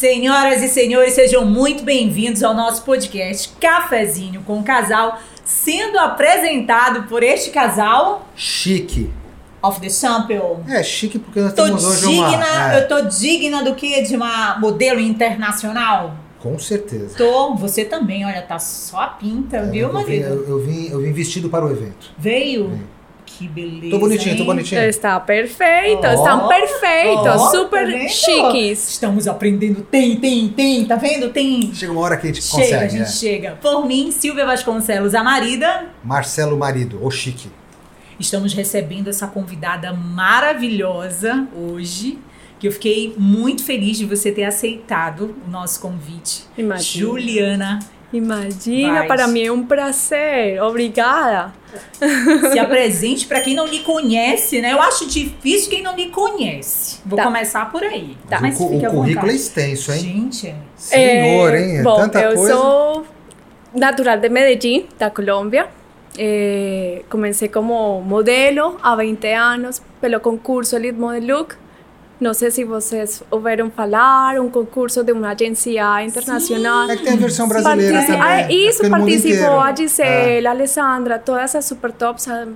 Senhoras e senhores, sejam muito bem-vindos ao nosso podcast Cafezinho com o Casal, sendo apresentado por este casal Chique. of the sample. É, chique porque nós Tô temos hoje digna, uma... é, eu tô digna do que? De uma modelo internacional? Com certeza. Tô, você também, olha, tá só a pinta, viu, eu, vim, marido? eu, eu vim, eu vim vestido para o evento. Veio? Veio. Que beleza. Tô bonitinho, tô hein? bonitinho. Está perfeito, Ó, estão perfeitos, Ó, super tá chiques. Estamos aprendendo. Tem, tem, tem, tá vendo? Tem. Chega uma hora que a gente Chega, consegue. a gente é. chega. Por mim, Silvia Vasconcelos, a marida, Marcelo Marido, ou Chique. estamos recebendo essa convidada maravilhosa hoje. Que eu fiquei muito feliz de você ter aceitado o nosso convite. Imagina. Juliana, Imagina, Vai. para mim é um prazer, obrigada. se apresente para quem não lhe conhece, né? Eu acho difícil quem não lhe conhece. Vou Tá. começar por aí. Tá. Mas o, o currículo é extenso, hein? Gente, é. Senhor, Eh, hein? É bom, tanta eu coisa. sou natural de Medellín, da Colômbia. Eh, comencé como modelo há 20 anos pelo concurso Elite Model Look. Não sei se vocês ouviram falar, um concurso de uma agência internacional. É que tem a versão brasileira Partici- também. Ah, isso no participou a. Gisele, a Alessandra, todas as super tops han,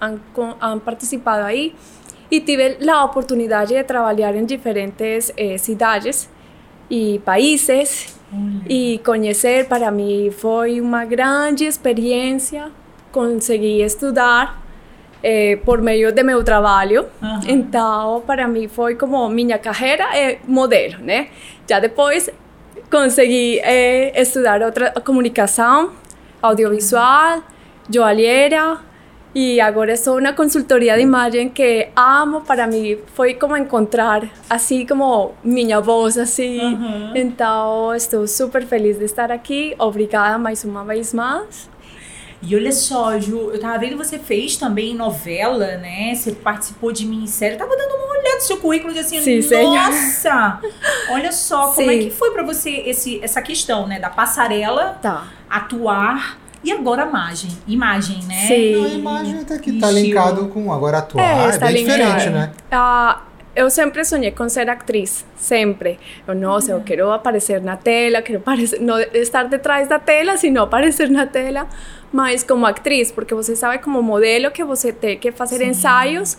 han han participado aí. E tive a oportunidade de trabalhar em diferentes eh, cidades e países. E conhecer para mim foi uma grande experiência. Consegui estudar eh, por meio de meu trabalho. Aham. Então, para mim foi como minha carreira é modelo, né? Já depois consegui eh, estudar outra comunicação, audiovisual, joalheira e agora sou na consultoria de imagem que amo. Para mim foi como encontrar assim como minha voz assim. Aham. Então, estou super feliz de estar aqui. Obrigada mais uma vez mais. E olha só, Ju, eu tava vendo você fez também novela, né? Você participou de minissérie. Eu tava dando uma olhada no seu currículo e assim, Sim, senhor. nossa! Olha só, como é Sim. que foi pra você esse, essa questão, né? Da passarela, Tá. atuar e agora a imagem. Imagem, né? Sim. Não, a imagem até que tá linkado com agora atuar. É, está bem linkado. diferente, né? Ah, eu sempre sonhei com ser atriz, sempre. Eu, nossa, eu quero aparecer na tela, quero aparecer, não estar detrás da tela, sino aparecer na tela, mas como atriz, porque você sabe como modelo que você tem que fazer Sim. ensaios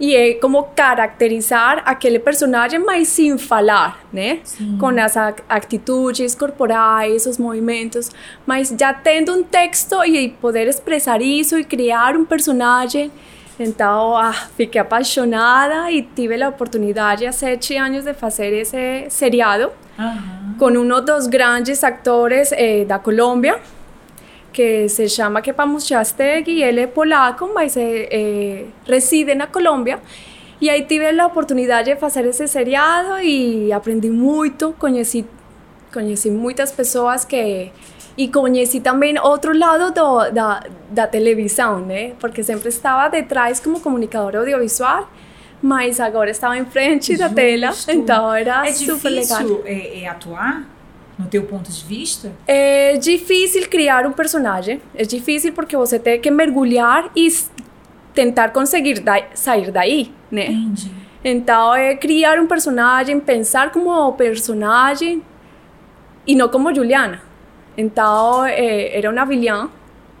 e é como caracterizar aquele personagem, mas sem falar, né? Sim. Com as atitudes corporais, os movimentos, mas já tendo um texto e poder expressar isso e criar um personagem. Então, ah, fiquei apaixonada e tive a oportunidade há sete anos de fazer esse seriado Aham. com um dos grandes atores eh, da Colômbia, que se chama Kepa Muchastegui, ele é polaco, mas eh, eh, reside na Colômbia. E aí tive a oportunidade de fazer esse seriado e aprendi muito, conheci, conheci muitas pessoas que... E conheci também outro lado do, da, da televisão, né? Porque sempre estava detrás como comunicadora audiovisual, mas agora estava em frente da tela, Justo. então era É super legal. difícil é, é atuar, no teu ponto de vista? É difícil criar um personagem. É difícil porque você tem que mergulhar e tentar conseguir da sair daí, né? Entendi. Então, é criar um personagem, pensar como personagem e não como Juliana. Então, é, era uma vilã,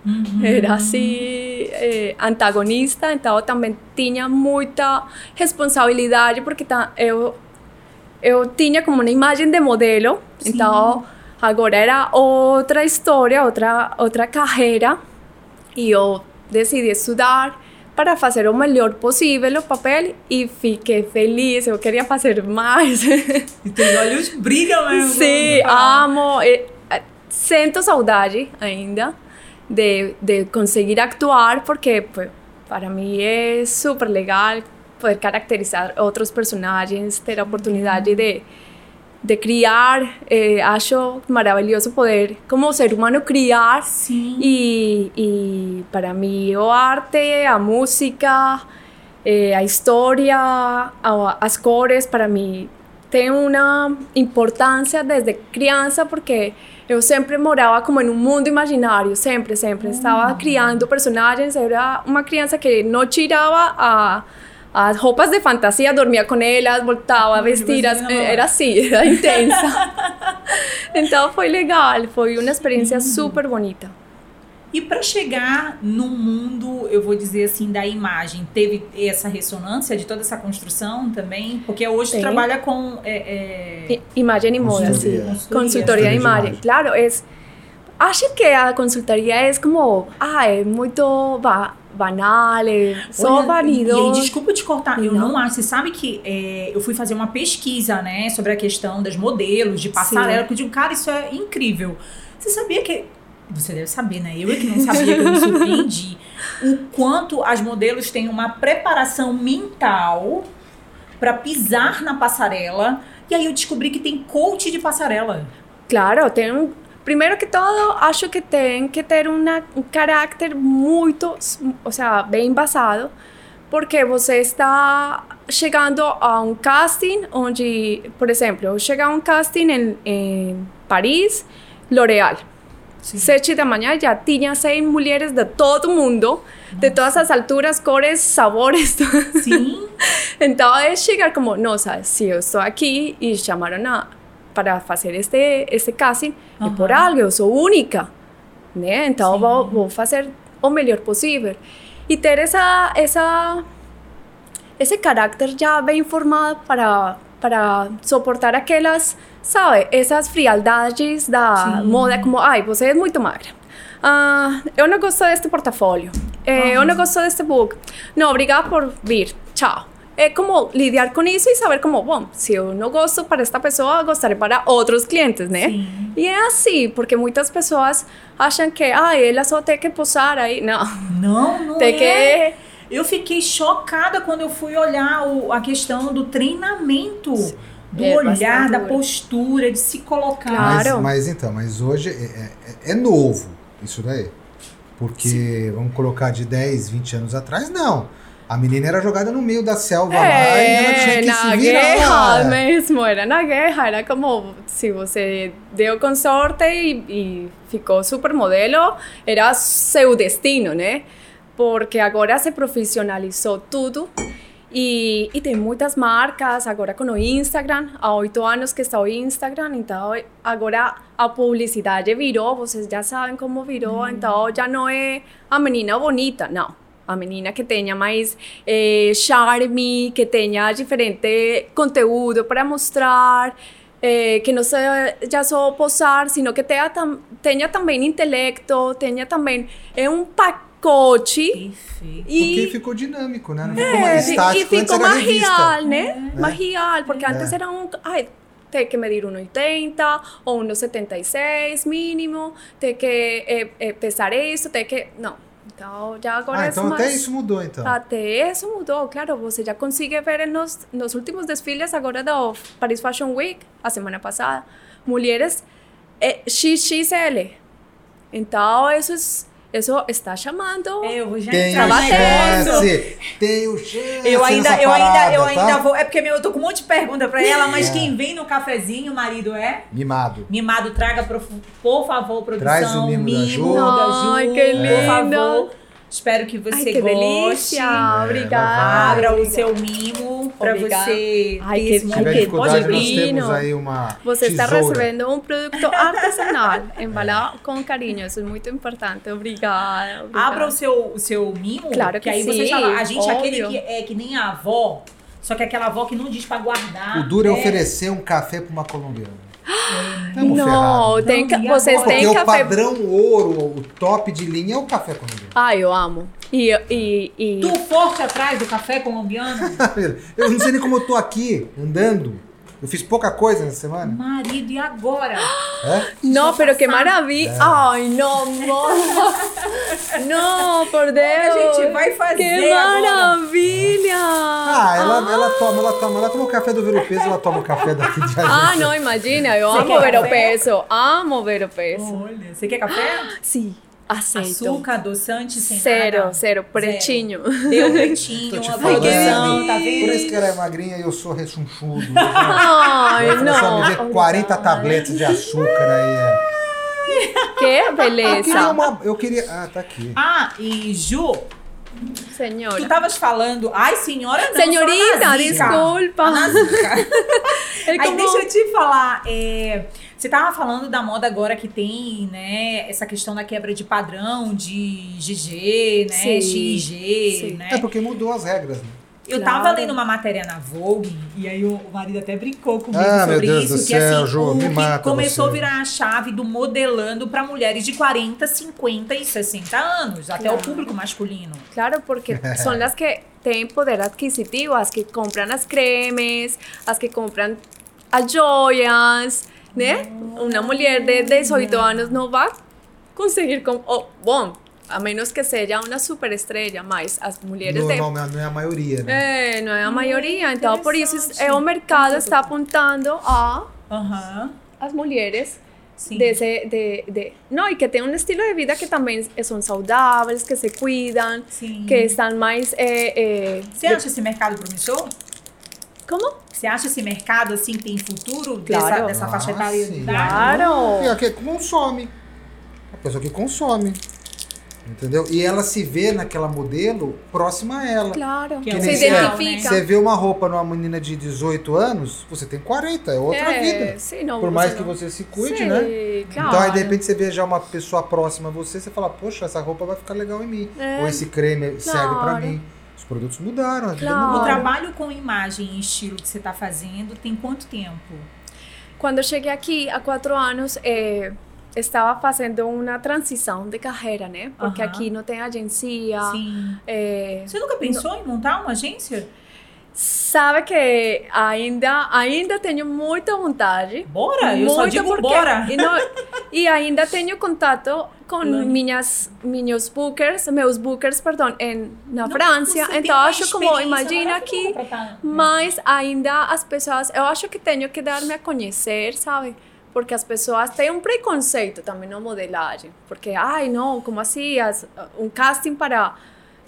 Uhum. era assim, é, antagonista, então também tinha muita responsabilidade, porque eu, eu tinha como uma imagem de modelo, Sim. então agora era outra história, outra, outra carreira, e eu decidi estudar para fazer o melhor possível o papel e fiquei feliz, eu queria fazer mais. E teus olhos brilham mesmo. Sim, fala. amo. eh, eh, Sinto saudade ainda de, de conseguir actuar, porque pô, para mim é super legal poder caracterizar outros personagens, ter a oportunidade de, de criar. eh, acho maravilhoso poder, como ser humano, criar. Sim. E, e para mim, o arte, a música, eh, a história, a- as cores, para mim, tem uma importância desde criança, porque eu sempre morava como em um mundo imaginário, sempre, sempre. Estava criando personagens, era uma criança que não tirava a, as roupas de fantasia, dormia com elas, voltava a vestir, as, era assim, era intensa. então foi legal, foi uma experiência super bonita. E para chegar no mundo, eu vou dizer assim, da imagem, teve essa ressonância de toda essa construção também? Porque hoje Tem. trabalha com. É, é, Imagem e moda, sim. Consultoria. Consultoria, imagem. imagem. Claro, é. Acho que a consultoria é como. Ah, é muito ba banal, é só Olha, vanidoso. E desculpa te cortar, eu Não. não acho. Você sabe que é, eu fui fazer uma pesquisa, né, sobre a questão das modelos, de passarela, que eu digo, cara, isso é incrível. Você sabia que. Você deve saber, né? Eu é que não sabia, que eu me surpreendi. O quanto as modelos têm uma preparação mental para pisar na passarela. E aí eu descobri que tem coach de passarela. Claro, tem um. Primeiro que todo, acho que tem que ter uma, um caráter muito, ou seja, bem embasado, porque você está chegando a um casting onde, por exemplo, eu cheguei a um casting em, em Paris, L'Oréal. Sete da manhã já tinha 100 mulheres de todo mundo, de todas as alturas, cores, sabores. Sim. Então é chegar como, nossa, se eu estou aqui e chamaram a, para fazer este, este casting, é por algo, eu sou única, né? Então Sim. vou, vou fazer o melhor possível. E ter essa, essa, esse caráter já bem formado para, para suportar aquelas, sabe, essas frialdades da Sim. moda, como, ai, você é muito magra. Ah, eu não gosto deste portfólio. Eh, eu não gosto deste book. Não, obrigada por vir. Tchau. É como lidar com isso e saber como, bom, se eu não gosto para esta pessoa, gostarei para outros clientes, né? Sim. E é assim, porque muitas pessoas acham que, ah, ela só tem que posar aí. Não, Não, não tem é. que... Eu fiquei chocada quando eu fui olhar o- a questão do treinamento, do É, olhar, da postura, de se colocar. Claro. Mas, mas então, mas hoje é, é- é novo isso daí. Porque, vamos colocar de 10, 20 anos atrás, não. A menina era jogada no meio da selva lá e ela tinha É, que na se virar. guerra mesmo, era na guerra, era como se você deu com sorte e, e ficou supermodelo, era seu destino, né? Porque agora se profissionalizou tudo e, e tem muitas marcas, agora com o Instagram, há oito anos que está o Instagram, então agora a publicidade virou, vocês já sabem como virou, então já não é a menina bonita, não. A menina que tenha mais eh, charme, que tenha diferente conteúdo para mostrar, eh, que não seja só posar, sino que tenha, tam, tenha também intelecto, tenha também é um pacote Perfeito. Porque e ficou dinâmico, né? Não ficou é, mais e estático, antes ficou mais real, né? Mais real, porque É. antes era um. Ai, tem que medir 1,80 ou 1,76 mínimo, tem que eh, eh, pesar isso, tem que. Não. Então, já agora Ah, é então mais. até isso mudou, então. Até isso mudou, claro. Você já consegue ver nos, nos últimos desfiles agora do Paris Fashion Week, a semana passada, mulheres eh, XXL. Então, isso, isso está chamando. É, eu vou já Tem chance, tem o chance Eu ainda, nessa eu ainda, parada, eu tá? ainda vou. É porque meu, eu tô com um monte de pergunta pra ela, mas É. quem vem no cafezinho, o marido é? Mimado. Mimado, traga, por, por favor, produção. Traz o mimo da Ju. da Ju, Ai, que Por lindo. favor. Espero que você Ai, que goste. delícia! É, Obrigada. Abra o seu mimo Obrigada. você Ai, que- que temos aí uma Você está recebendo um produto artesanal, embalado com carinho. Isso é muito importante. Obrigada. obrigada. Abra o seu, o seu mimo. Claro que aí você sim, já A gente é aquele que é que nem a avó, só que é aquela avó que não diz pra guardar. O duro é né? oferecer um café pra uma colombiana. Tamo Não, tem, ca- Não, vocês têm o café. padrão ouro, o top de linha é o café colombiano. Ah, eu amo. E, e, e... Tu forte atrás do café colombiano? Eu não sei nem como eu tô aqui, andando. Eu fiz pouca coisa nessa semana. Marido, e agora? É? No, pero qué pasar. maravilla. Ay, no, amor. No, por Deus. gente vai fazer Que agora? maravilha. Ah, ela, ela toma, ela toma. Ela toma o café do Vero Peso, ela toma o café daqui de Ah, no, imagina, eu Você amo. Amo ver o peso. Olha, você quer café? Sim, aceito. Açúcar, adoçante, sem Zero, nada? zero, pretinho. Deu pretinho, uma produção, tá Por isso vendo? que ela é magrinha e eu sou rechonchudo. Ai, não. só me vê 40 tabletes de açúcar aí. é. Que Eu queria beleza. uma. Eu queria. Ah, tá aqui. Ah, e Ju, Senhora. Tu estavas falando, ai senhora não, Senhorita, desculpa. Ele Aí como- deixa eu te falar, é, você tava falando da moda agora que tem, né, essa questão da quebra de padrão, de GG, né, Sim. XG, Sim. né? É porque mudou as regras, né? Eu Claro. tava lendo uma matéria na Vogue, e aí o, marido até brincou comigo Ah, meu sobre Deus isso, do que céu, assim, Ju, o me que mata começou você. a virar a chave do modelando para mulheres de 40, 50 e 60 anos, até o Claro. público masculino. Claro, porque son las que tienen poder adquisitivo, las que compran las cremes, las que compran as joias, né? Uma mulher de 18 anos não vai conseguir, com, oh, bom, a menos que seja uma superestrela, mas as mulheres de Normal, não é a maioria, né? É, não é a maioria, então por isso é, o mercado está apontando a Aham. as mulheres Sim. desse, de, de, não, e que tem um estilo de vida que também são saudáveis, que se cuidam, que estão mais é, é, Você acha esse mercado promissor? Como? Você acha esse mercado assim tem futuro Claro. dessa, dessa faixa Ah, etária sim. de idade? Claro. E a que consome. A pessoa que consome. Entendeu? E ela se vê naquela modelo próxima a ela. Claro, Que se ideal, identifica. Você vê uma roupa numa menina de 18 anos, você tem 40, é outra É, vida. sim, não, Por mais você que não- você se cuide, Sim, né? Claro. Então aí de repente você vê já uma pessoa próxima a você, você fala, poxa, essa roupa vai ficar legal em mim. É. Ou esse creme serve pra Claro. mim. Os produtos mudaram, a vida Claro. O trabalho com imagem e estilo que você está fazendo tem quanto tempo? Quando eu cheguei aqui há quatro anos, eh, estava fazendo uma transição de carreira, né? Porque Aham. aqui não tem agência. Sim. eh, Você nunca pensou em montar uma agência? Sabe que ainda, ainda tenho muita vontade. Bora, eu só digo porque- bora. E, não- e ainda tenho contato com minhas, meus bookers, meus bookers, perdão, em, na Não, França. Então, acho como, imagina aqui, mas ainda as pessoas, eu acho que tenho que dar-me a conhecer, sabe? Porque as pessoas têm um preconceito também na modelagem. Porque, ai, não, como assim? As, um casting para.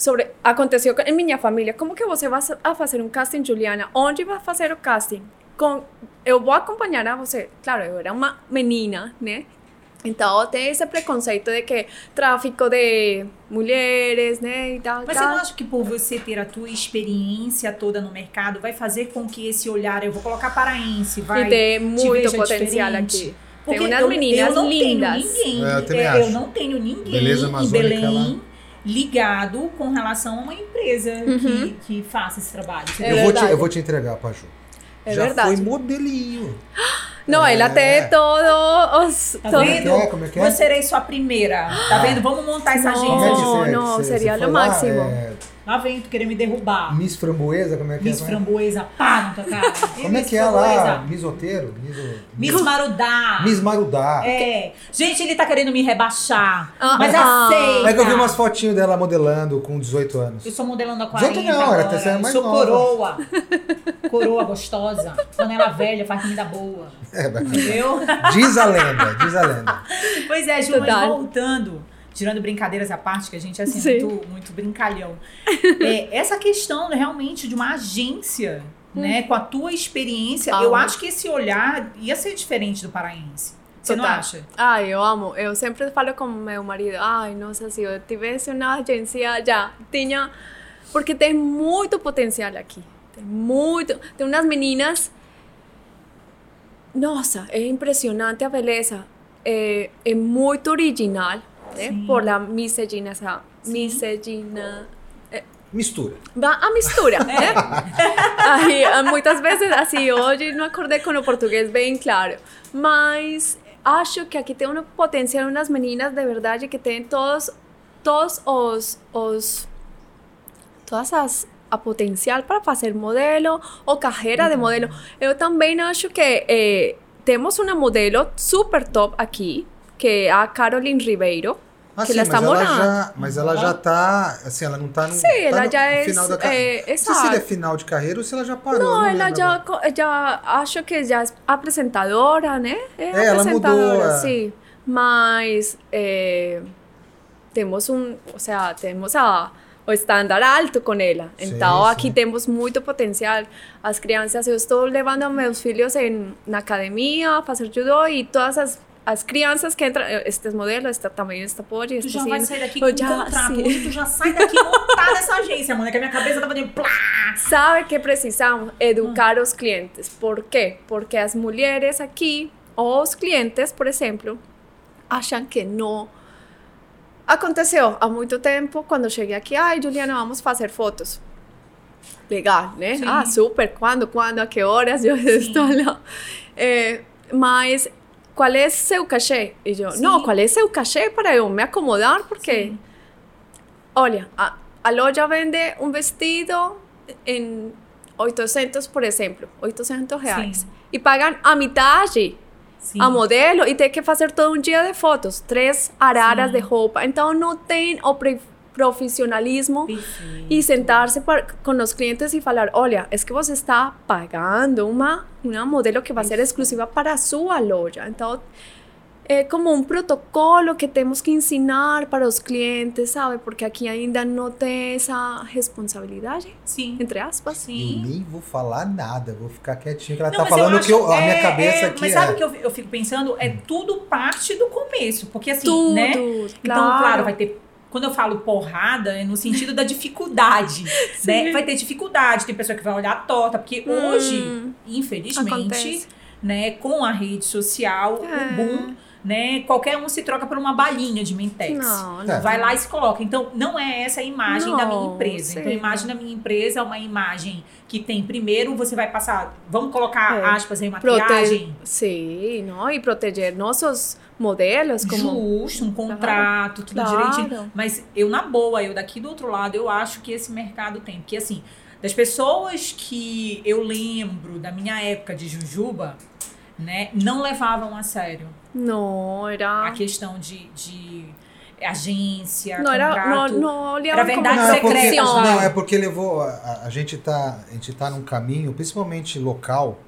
Sobre, aconteceu em minha família. Como que você vai a fazer um casting, Juliana? Onde vai fazer o casting? Com, eu vou acompanhar a você. Claro, eu era uma menina, né? Então tem esse preconceito de que tráfico de mulheres, né? E tal, Mas você tal. não acha que por você ter a tua experiência toda no mercado vai fazer com que esse olhar, eu vou colocar paraense, vai e tem te muito veja potencial diferente? aqui. Porque tem umas eu, meninas eu não lindas. Tenho ninguém, É, eu é, eu não tenho ninguém Beleza em Belém lá. Ligado com relação a uma empresa que, que faça esse trabalho. Uhum. É eu, vou te, eu vou te entregar, Paju. É Já verdade. foi modelinho. Não, É. ela tem todos os. Tá todos- vendo? Como é que é? Como é que é? Eu serei sua primeira. Tá vendo? Vamos montar essa Não. agência. É você- não, você- seria o foi lá? É, Lá vem tu querer me derrubar. Miss Framboesa, como é que Miss é? Framboesa, pá na tua cara. Como é Miss que é Framboesa? lá? Miss Oteiro? Miss, Miss Marudá. Miss Marudá. É. Gente, ele tá querendo me rebaixar. Ah, mas ah. aceita. É que eu vi umas fotinhos dela modelando com 18 anos. Eu sou modelando a 40 18 não, era agora. até ser mais sou nova. coroa. Coroa gostosa. Quando ela velha, faz comida boa. É, bacana. Entendeu? diz a lenda, diz a lenda. Pois é, Ju, voltando, tirando brincadeiras à parte, que a gente é assim, Sim. muito, muito brincalhão. É, essa questão né, realmente de uma agência, né, com a tua experiência, eu Amo. acho que esse olhar ia ser diferente do paraense. Você não acha? Ai, eu amo. Eu sempre falo com meu marido, ai, nossa, se eu tivesse uma agência já, tinha... Porque tem muito potencial aqui. Tem muito... Tem umas meninas... Nossa, é impressionante a beleza. É, é muito original, né? Sim. Por a misogina, essa misogina... Mistura. Va- a mistura, né? Aí, ah, muitas vezes, assim, hoje não acordei com o português bem claro. Mas acho que aqui tem um potencial, umas meninas de verdade que têm todos, todos os, os todas as a potencial para fazer modelo ou carreira de modelo. Eu também acho que eh, temos uma modelo super top aqui, que é a Caroline Ribeiro. Ah, Que sim, ela está ela morando. já, mas ela já tá. Assim, ela não tá no. Sim, tá ela no já é- final da é, carreira. Não sei se é final de carreira ou se ela já parou. eu Não, ela já, agora. já acho que já é apresentadora, né? É, É, ela apresentadora, mudou, é. sim. Mas eh, temos um, ou seja, temos a, o estándar alto com ela. Sim, Então aqui sim. temos muito potencial. As crianças, eu estou levando meus filhos em, na academia fazer judô e todas as as crianças que entram, estes modelos, esta tamanho, esta pode, Tu este já assim, vai sair daqui eu com um já, contrato. sim. Hoje tu já sai daqui montada nessa agência, mano. Que a minha cabeça plá. Sabe que precisamos educar Ah. os clientes. Por quê? Porque as mulheres aqui, ou os clientes, por exemplo, acham que não. Aconteceu há muito tempo, quando cheguei aqui, ai, Juliana, vamos fazer fotos. Legal, né? Sim. Ah, super, quando, quando, a que horas eu estou lá. É, mas qual é seu cachê? E eu, Sim. não, qual é seu cachê para eu me acomodar? Porque Sim. Olha, a, a loja vende um vestido em 800, por exemplo, 800 reais. Sim. E pagam a metade Sim. a modelo e tem que fazer todo um dia de fotos, três araras Sim. de roupa. Então não tem o pre- profissionalismo Perfeito. e sentar-se com os clientes e falar, olha, é que você está pagando uma, uma modelo que vai ser exclusiva para a sua loja. Então, é como um protocolo que temos que ensinar para os clientes, sabe? Porque aqui ainda não tem essa responsabilidade, Sim. entre aspas. Eu Sim. nem vou falar nada, vou ficar quietinho, que ela Não, tá eu falando acho- que eu, a minha é, cabeça é, aqui Mas é. sabe o que eu, eu fico pensando? É tudo parte do começo. Porque assim, Tudo, né? claro. Então, claro, vai ter. Quando eu falo porrada, é no sentido da dificuldade, né? Vai ter dificuldade, tem pessoa que vai olhar torta, porque Hum, hoje, infelizmente, acontece. né, com a rede social, É. o boom, né, qualquer um se troca por uma balinha de Mentex. Não, É. não. Vai lá e se coloca. Então, não é essa a imagem da minha Não, empresa. Então, a imagem da minha empresa é uma imagem que tem, primeiro, você vai passar, vamos colocar É. aspas aí, maquiagem. Sim, não? E proteger nossos modelos como... Justo, um contrato, tudo Claro. direitinho. Mas eu, na boa, eu daqui do outro lado, eu acho que esse mercado tem. Porque, assim, das pessoas que eu lembro da minha época de Jujuba, né, não levavam a sério Não, era... a questão de, de agência, Não, era, contrato. não, não Era verdade Não, é porque, secreta, profissão. sabe? não, é porque levou. A, a- gente tá, a gente tá num caminho, principalmente local,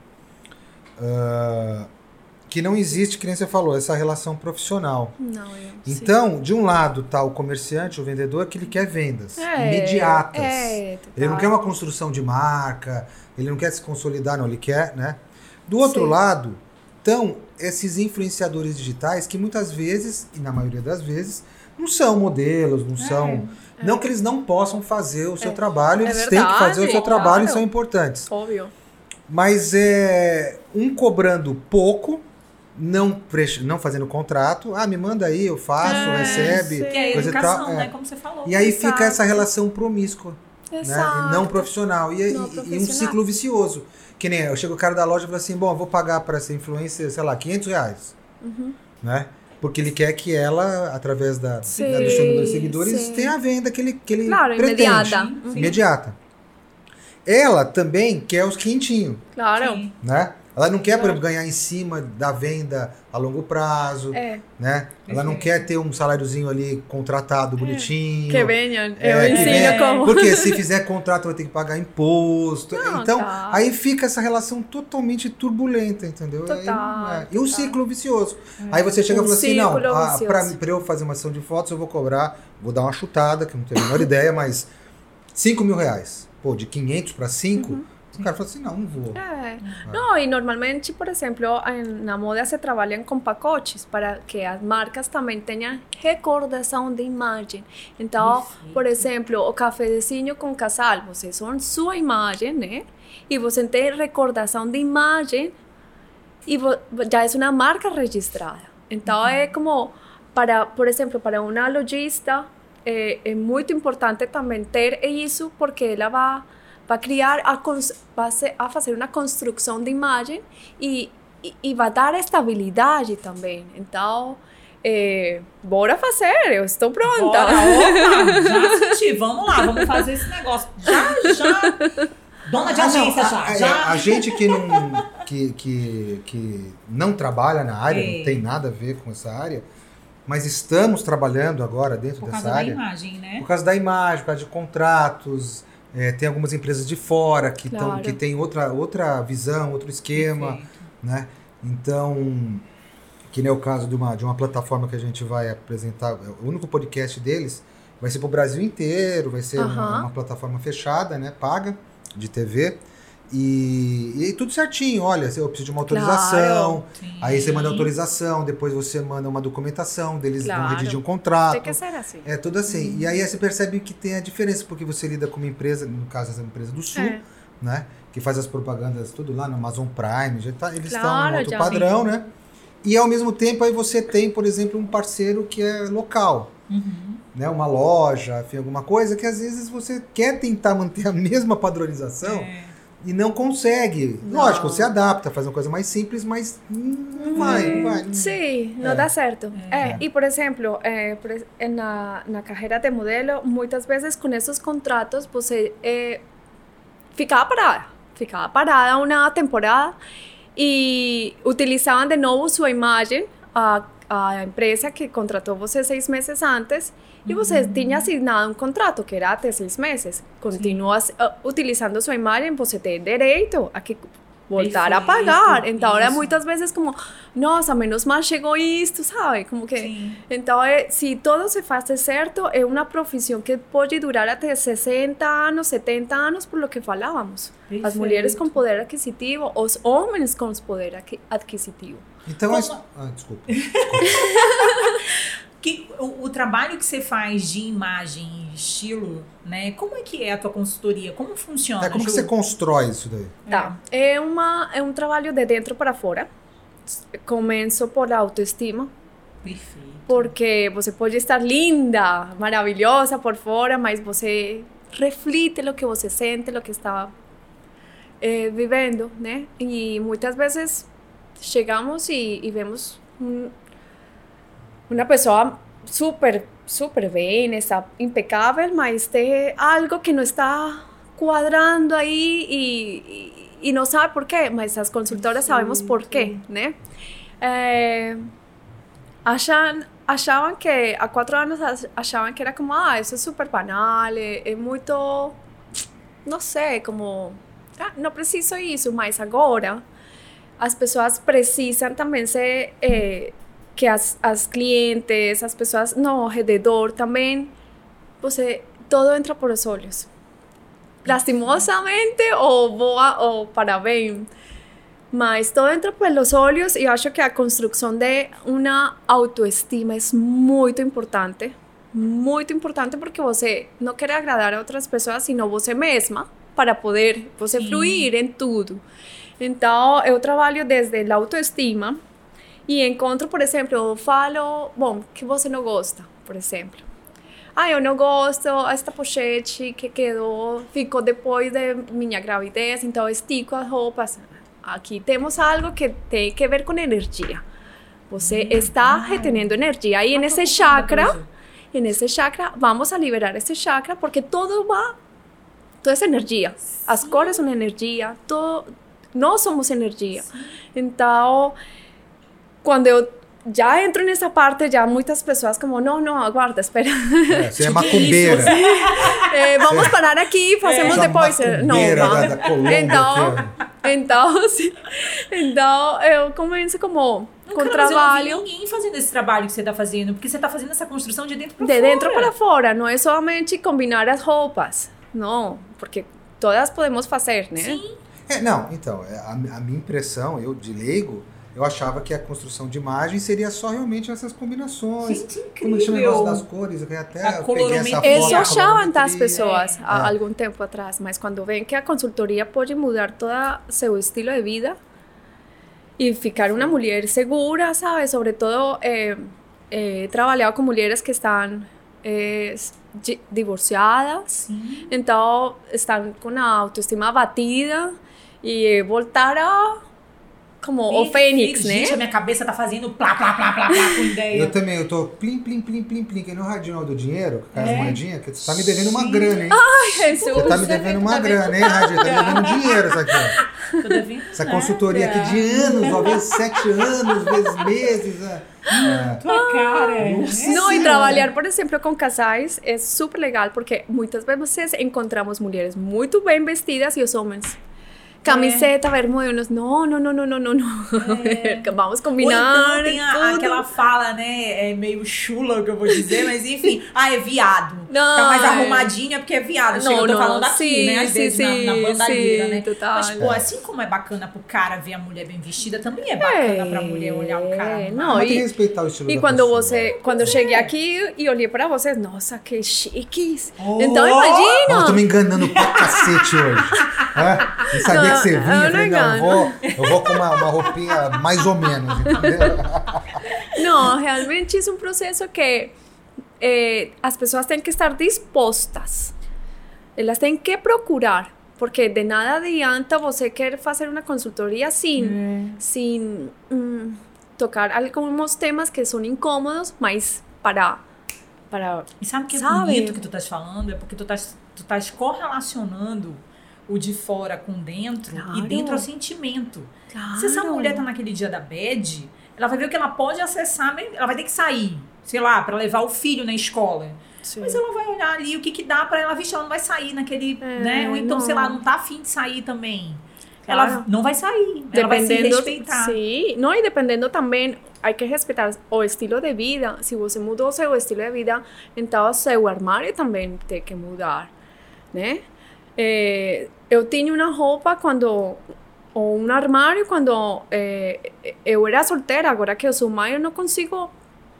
ah, que não existe, que nem você falou, essa relação profissional. Não, eu, sim. Então, de um lado tá o comerciante, o vendedor, que ele quer vendas É, imediatas. É, Ele não total. quer uma construção de marca, ele não quer se consolidar, não, ele quer, né? Do outro Sim. lado, estão esses influenciadores digitais que muitas vezes, e na maioria das vezes, não são modelos, não são. Não que eles não possam fazer o seu É. trabalho, É eles têm que fazer o seu verdade, trabalho e claro. são importantes. Óbvio. Mas é um cobrando pouco, não, não fazendo contrato. Ah, me manda aí, eu faço, É, recebe. Que é coisa e educação, tal, é. né? Como você falou. E aí Exato. fica essa relação promíscua né? E não profissional. E, Não e- e um profissional. ciclo vicioso. Que nem eu chego o cara da loja e falo assim: bom, eu vou pagar para essa influencer, sei lá, 500 reais. Uhum. Né? Porque ele quer que ela, através da, Sim, da, dos seus seguidores, sim. tenha a venda que ele, que ele Claro, pretende. imediata. Sim, Uhum. Imediata. Ela também quer os quintinhos, Claro. Sim. né? Ela não quer, por exemplo, ganhar em cima da venda a longo prazo, É, né? Ela não Perfeito. quer ter um saláriozinho ali contratado bonitinho. que venham. É, eu que venha. como. Porque se fizer contrato vai ter que pagar imposto. Não, então, tá. aí fica essa relação totalmente turbulenta, entendeu? Aí, Total, é. E um total. ciclo vicioso. Aí você chega e Um fala assim, não, ah, pra eu fazer uma ação de fotos eu vou cobrar, vou dar uma chutada, que eu não tenho a menor ideia, mas 5 mil reais. Pô, de 500 para 5, Uhum. O cara fala assim, não, não vou. É. Não, e normalmente, por exemplo, em- na moda se trabalham com pacotes para que as marcas também tenham recordação de imagem. Então, Perfeito. por exemplo, o cafezinho com casal, vocês são sua imagem, né? E você tem recordação de imagem e já é uma marca registrada. Então, é como, para, por exemplo, para uma lojista, é, é muito importante também ter isso, porque ela vai, vai criar, a, vai ser- a fazer uma construção de imagem e, e, e vai dar estabilidade também. Então, é, bora fazer, eu estou pronta. Bora, opa, já senti. Vamos lá, vamos fazer esse negócio. Já, já. Dona de Ah, não, agência, a- já. a, já. a gente que não, que, que, que não trabalha na área, É. não tem nada a ver com essa área, mas estamos trabalhando agora dentro Por dessa causa da área. imagem, né? Por causa da imagem, por causa de contratos. É, tem algumas empresas de fora que, tão, Claro. que tem outra, outra visão, outro esquema, Perfeito. né? Então, que nem é o caso de uma, de uma plataforma que a gente vai apresentar, o único podcast deles vai ser para o Brasil inteiro, vai ser uma, uma plataforma fechada, né? Paga, de TV. E, e tudo certinho, olha, eu preciso de uma autorização, Sim. aí você manda autorização, depois você manda uma documentação, deles vão Claro. redigir um contrato. Tem que ser assim. É tudo assim. E aí você percebe que tem a diferença, porque você lida com uma empresa, no caso essa empresa do Sul, É. né? Que faz as propagandas tudo lá no Amazon Prime, já tá, eles estão Claro, no outro padrão, né? E ao mesmo tempo aí você tem, por exemplo, um parceiro que é local, Uhum. né? Uma loja, enfim, alguma coisa que às vezes você quer tentar manter a mesma padronização É. e não consegue. Não. Lógico, você adapta, faz uma coisa mais simples, mas não vai, não vai. não- Sí, no É. da certo. Eh, y por ejemplo, eh, por es- en la, na carreira de modelo, muitas vezes com esses contratos, você eh, ficava parada. Ficava parada uma temporada e utilizavam de novo sua imagem, a, a empresa que contratou você seis meses antes, e você tinha assinado um contrato que era até seis meses. Continua ah, utilizando sua imagem, você tem direito a que voltar a Perfeito, pagar. Então, era isso. muitas vezes como, nossa, menos mal chegou isto, sabe? Como que... Sim. Então, é, se todo se faz certo, é uma profissão que pode durar até 60 anos, 70 anos, por lo que falávamos. As Perfeito. mulheres com poder aquisitivo, os homens com poder aqui- aquisitivo. Então, Como- ah, desculpa. Que, o, o trabalho que você faz de imagem e estilo, né? Como é que é a tua consultoria? Como funciona? É, como que Ju? você constrói isso daí? Tá. É, uma, é um trabalho de dentro para fora. Começo por autoestima, Perfeito. porque você pode estar linda, maravilhosa por fora, mas você reflete o que você sente, o que está eh, vivendo, né? E muitas vezes chegamos e, e vemos um, uma pessoa super, super bem, está impecável, mas tem algo que não está quadrando aí e, e, e não sabe por quê, mas as consultoras sabemos por quê, né? Eh, acham, achavam que há quatro anos ach- achavam que era como, ah, isso é super banal, é, é muito, não sei, como, ah, não preciso isso, mas agora as pessoas precisam também ser, eh, que as, as clientes, as pessoas no redor também, você, todo entra por os olhos. Lastimosamente ou boa ou para bem. Mas todo entra pelos olhos e eu acho que a construção de uma autoestima é muito importante. Muito importante porque você não quer agradar a outras pessoas, sino você mesma, para poder você Sim. fluir em tudo. Então, eu trabalho desde a autoestima e encontro, por exemplo, eu falo, bom, que você não gosta, por exemplo. Ah, eu não gosto esta pochete que quedou, ficou depois de minha gravidez, então estico as roupas. Aqui temos algo que tem que ver com energia. Você está reteniendo energia e nesse chakra, e nesse chakra, vamos a liberar esse chakra porque todo va, toda essa energia. As cores são energia, todo, nós somos energia. Então, quando eu já entro nessa parte, já muitas pessoas como, não, não, aguarda, espera. É, você é macumbeira. Eh, vamos parar aqui, fazemos Essa depois. eh, Não, da, vamos. da Colômbia Então, ó. então, sim. então, eu começo como Não, com cara, mas eu não vi trabalho ninguém fazendo esse trabalho que você tá fazendo, porque você tá fazendo essa construção de dentro pra de fora. dentro para fora, não é somente combinar as roupas, não, porque todas podemos fazer, né? Sim. É, não, então, é, a, a minha impressão, eu de leigo, eu achava que a construção de imagem seria só realmente essas combinações. Gente, Como chama o incrível. negócio das cores? Eu até A eu peguei essa colorimetria. a achavam das colorimetria. pessoas há É. algum tempo atrás, mas quando veem que a consultoria pode mudar todo seu estilo de vida e ficar uma mulher segura, sabe? Sobretudo, eh, eh, trabalhar com mulheres que estão eh, di- divorciadas, Sim. então estão com a autoestima abatida e voltar a como o fênix, né? Gente, a minha cabeça tá fazendo plá, plá, plá, plá, plá com ideia. Eu também, eu tô plim, plim, plim, plim, plim, que no radinho do dinheiro, com as É. moedinhas, que você tá me devendo uma Sim. grana, hein? Jesus. Você tá me devendo uma grana, hein, Radinho? Tá me devendo dinheiro isso aqui. ó. Tô devendo, Essa né? consultoria aqui de anos, ó, vezes sete anos, vezes meses. é. É. Tua cara. Nossa. Não, e trabalhar, por exemplo, com casais é super legal, porque muitas vezes encontramos mulheres muito bem vestidas e os homens Camiseta, bermuda, no, no, no, no, no, no, no. É. Vamos Ou combinar. então tem a- tudo. aquela fala, né? É meio chula que eu vou dizer, mas enfim. Ah, é viado. Não, tá mais é. arrumadinha porque é viado. Chega, Não, eu tô não, falando aqui, sim, né? Às sim, vezes na, na sim, bandalheira, sim, né? total. Mas, pô, assim como é bacana pro cara ver a mulher bem vestida, também é bacana pra mulher olhar o cara. É, não, Mas tem e- que respeitar o estilo E quando pessoa. você, quando eu cheguei aqui e olhei para vocês, nossa, que chiques. Oh! Então Nossa, eu imagina. tô me enganando pra cacete hoje. É? Nem sabia Não, que você vinha. eu não falei, não, eu vou, eu vou com uma, uma roupinha mais ou menos, entendeu? Não, realmente é um processo que eh, as pessoas têm que estar dispostas. Elas têm que procurar. Porque de nada adianta você querer fazer uma consultoria sem, sem hum, tocar alguns temas que são incômodos, mas para. para E sabe que é Sabe? bonito que tu estás falando? É porque tu estás, tu estás correlacionando o de fora com dentro e Claro. dentro é o sentimento. claro. Se essa mulher tá naquele dia da bad, ela vai ver o que ela pode acessar, ela vai ter que sair, sei lá, pra levar o filho na escola. Sim. Mas ela vai olhar ali o que que dá pra ela, vixe, ela não vai sair naquele, É, né? Ou então, não. sei lá, não tá afim de sair também. Claro. Ela não vai sair, ela vai se respeitar. Sim, não, e dependendo também, hay que respeitar o estilo de vida. Se você mudou seu estilo de vida, então seu armário também tem que mudar, né? Eh, eu tinha uma roupa quando ou um armário quando eh, eu era solteira, agora que eu sou mãe, eu não consigo,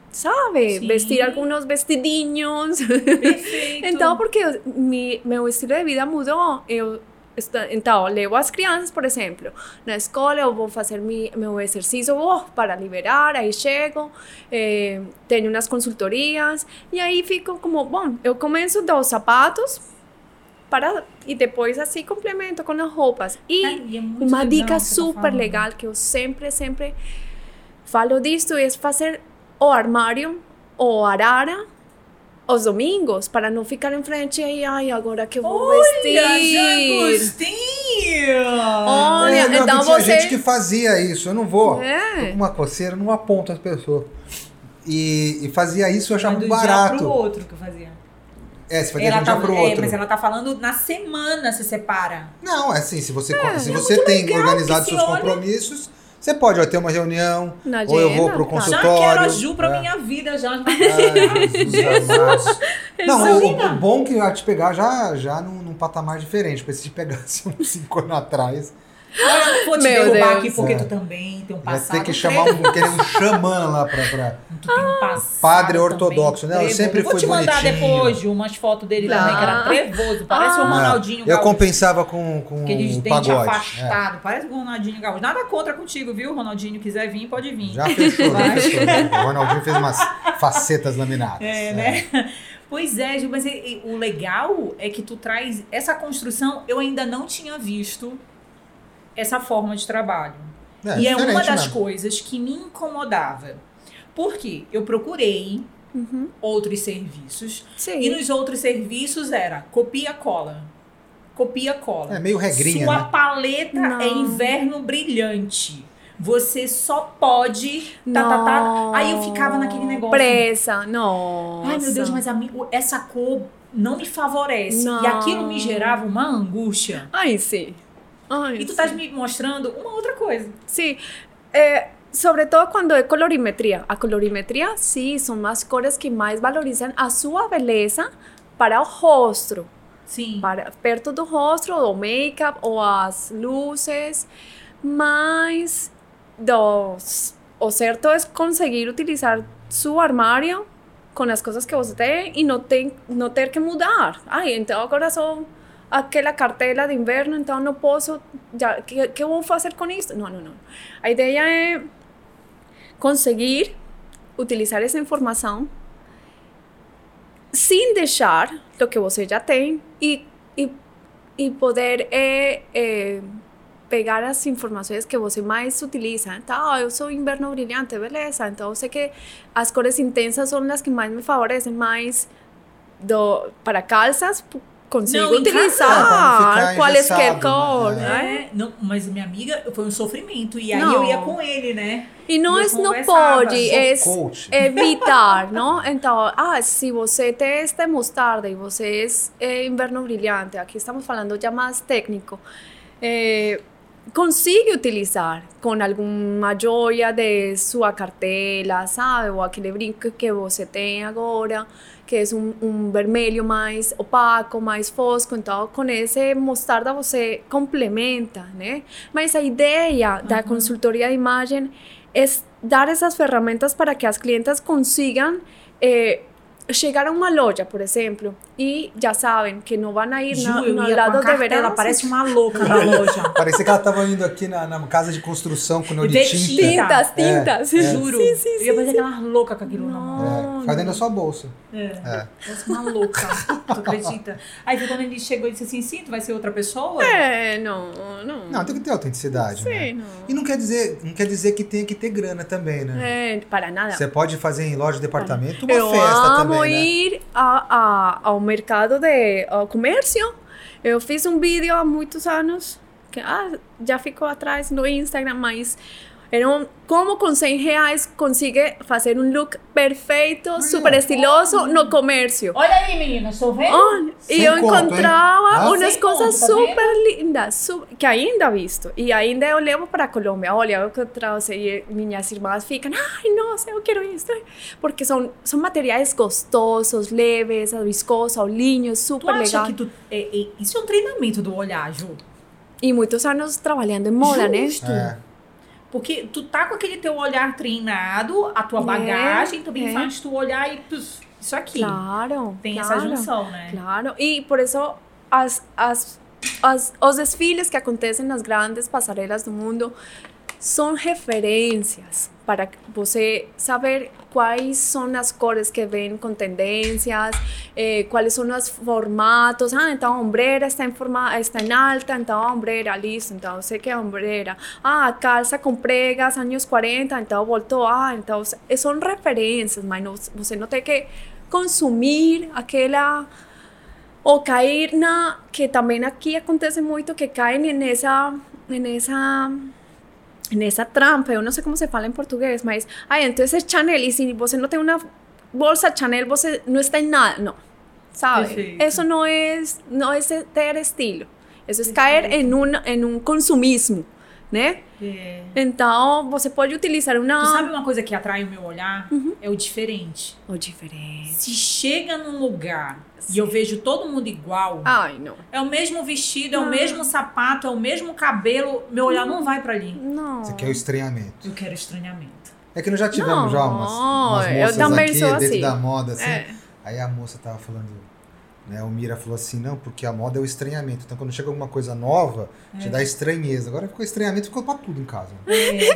sabe, Sim. vestir alguns vestidinhos. Então, porque mi, meu estilo de vida mudou. Eu, então, levo as crianças, por exemplo, na escola, eu vou fazer mi, meu exercício oh, para liberar, aí chego, eh, tenho umas consultorias, e aí fico como, bom, eu começo dos sapatos, para, e depois assim complemento com as roupas. E e é uma legal dica tá super falando. legal que eu sempre, sempre falo disso é fazer o armário ou arara os domingos para não ficar em frente e ai agora que eu vou Olha, vestir. Olha, É, não, então tinha você gente que fazia isso. Eu não vou. Tô é. com uma coceira, não aponto as pessoas. E, e fazia isso, eu achava Vai do muito dia pro barato. outro que eu fazia. É, você de Ela um dia tá, pro é, outro. mas ela tá falando na semana se separa. Não, é assim, se você, se é você muito tem organizado se seus olha- compromissos, você pode ó, ter uma reunião, ou eu vou pro tá. consultório. Já quero a Ju pra é. minha vida, já. Ah, Jesus amado. Não, o, o bom é que vai te pegar já, já num, num patamar diferente. Porque se te pegasse uns 5 anos atrás, Olha, eu não vou te Meu derrubar Deus. aqui porque É. tu também tem um vai passado. ter que chamar um, querer um xamã lá pra. pra- Tu tem um passado Padre também ortodoxo, né? Eu sempre Vou fui te mandar bonitinho. depois Ju, umas fotos dele também, que era Ah. trevoso. Parece o Ah. Ronaldinho eu Gaúcho. compensava com, com Aqueles o dentes pagode. É. afastados. Parece o Ronaldinho Gaúcho. Nada contra contigo, viu? Ronaldinho quiser vir, pode vir. Já fechou, já Vai. fechou. O Ronaldinho fez umas facetas laminadas. É, né? Pois é, Ju, mas e- e o legal é que tu traz essa construção, eu ainda não tinha visto essa forma de trabalho. É, e é uma das mesmo. coisas que me incomodava. Por quê? Eu procurei Uhum. outros serviços Sim. e nos outros serviços era copia cola. Copia cola. É meio regrinha, Sua né? paleta Não. é inverno brilhante. Você só pode. Tá, tá, tá. Aí eu ficava naquele negócio. Presa, nossa. Ai, meu Deus, mas amigo, essa cor não me favorece. Não. E aquilo me gerava uma angústia. Ai, sim. E tu estás me mostrando uma outra coisa. Sí, eh, sobre todo quando é colorimetria. A colorimetria, sim, são as cores que mais valorizam a sua beleza para o rosto, Sim. para perto do rosto, o make-up ou as luzes, mas dos, o certo é conseguir utilizar seu armário com as coisas que você tem e não, tem, não ter que mudar. Ai, então agora sou aquela cartela de inverno, então não posso. Já, que, que vou fazer com isso? Não, não, não. A ideia é conseguir utilizar essa informação sem deixar o que você já tem e, e, e poder é, é, pegar as informações que você mais utiliza. Então, ah, eu sou inverno brilhante, beleza. Então, eu sei que as cores intensas são as que mais me favorecem, mas do, para calças consigo Não, utilizar É, quaisquer cor, né? né? É, não, mas minha amiga foi um sofrimento. E aí Não. eu ia com ele, né? E é, não conversava, pode, é evitar, não? Então, ah, se você tem esta mostarda e você é, é inverno brilhante, aqui estamos falando já mais técnico, é, consigue utilizar com alguma joia de sua cartela, sabe? Ou aquele brinco que você tem agora, que é um, um vermelho mais opaco, mais fosco. Então, com esse mostarda você complementa, né? Mas a ideia da consultoria de imagem é dar essas ferramentas para que as clientes consigam eh, chegar a uma loja, por exemplo, e já sabem que não vão ir Ju, na, eu no ia lado a de cartela, verão. parece uma louca na loja. Parecia que ela tava indo aqui na, na casa de construção com o de tinta. Tintas, tintas. É, é. Juro. Sim, sim, eu ia fazer aquela louca com aquilo na mão. É, fica dentro da sua bolsa. É. É. Parece uma louca. tu acredita? Aí quando ele chegou e disse assim: sim, tu vai ser outra pessoa? É, não, não. Não, tem que ter autenticidade, Sim, né? não. E não quer dizer, não quer dizer que tenha que ter grana também, né? É, para nada. Você pode fazer em loja de departamento uma Eu festa amo também, né? ir a, a, ao mercado de comércio. Eu fiz um vídeo há muitos anos, que ah, já ficou atrás no Instagram, mas era como com 100 reais consegue fazer um look perfeito, super estiloso no comércio. Olha aí, menina, estou vendo? Olha, e eu hein? encontrava Ah, umas coisas conto, tá super lindas, su- que ainda visto. E ainda eu levo para a Colômbia. Olha, eu trouxe e minhas irmãs ficam, ai, nossa, eu quero isso. Porque são, são materiais gostosos, leves, viscosos, o linho, Tu super acha legal. que tu. É, é, isso é um treinamento do olhar, Ju. E muitos anos trabalhando em moda, né? Justo. É. Porque tu tá com aquele teu olhar treinado, a tua É, bagagem também é. faz tu olhar e puf, isso aqui. Claro. Tem claro. essa junção, né? Claro, e por isso as, as, as, os desfiles que acontecem nas grandes passarelas do mundo são referências para você saber quais são as cores que vêm com tendências, eh, quais são os formatos. Ah, então a ombreira está em, forma, está em alta, então a ombreira, listo, então sei que é. Ah, calça com pregas, anos 40, então voltou. Ah, então são referências, mas não, você não tem que consumir aquela ou cair na que também aqui acontece muito que caem nessa nessa nessa trampa, eu não sei como se fala em português, mas ai, então é Chanel e se você não tem uma bolsa Chanel, você não está em nada, não. Sabe? Perfeito. Isso não é não é ter estilo. Isso é cair em um em um consumismo, né? É. Então, você pode utilizar uma Tu sabe uma coisa que atrai o meu olhar? É o diferente. o diferente. Se chega num lugar e eu vejo todo mundo igual, Ai, não. é o mesmo vestido, é o mesmo sapato, é o mesmo cabelo, meu olhar não vai pra ali. Não. Você quer o estranhamento. Eu quero estranhamento. É que nós já tivemos Não, já umas, umas eu moças também aqui sou dentro assim. da moda, assim. É. Aí a moça tava falando, né? O Mira falou assim, não, porque a moda é o estranhamento. Então quando chega alguma coisa nova, É. te dá estranheza. Agora ficou estranhamento, ficou pra tudo em casa.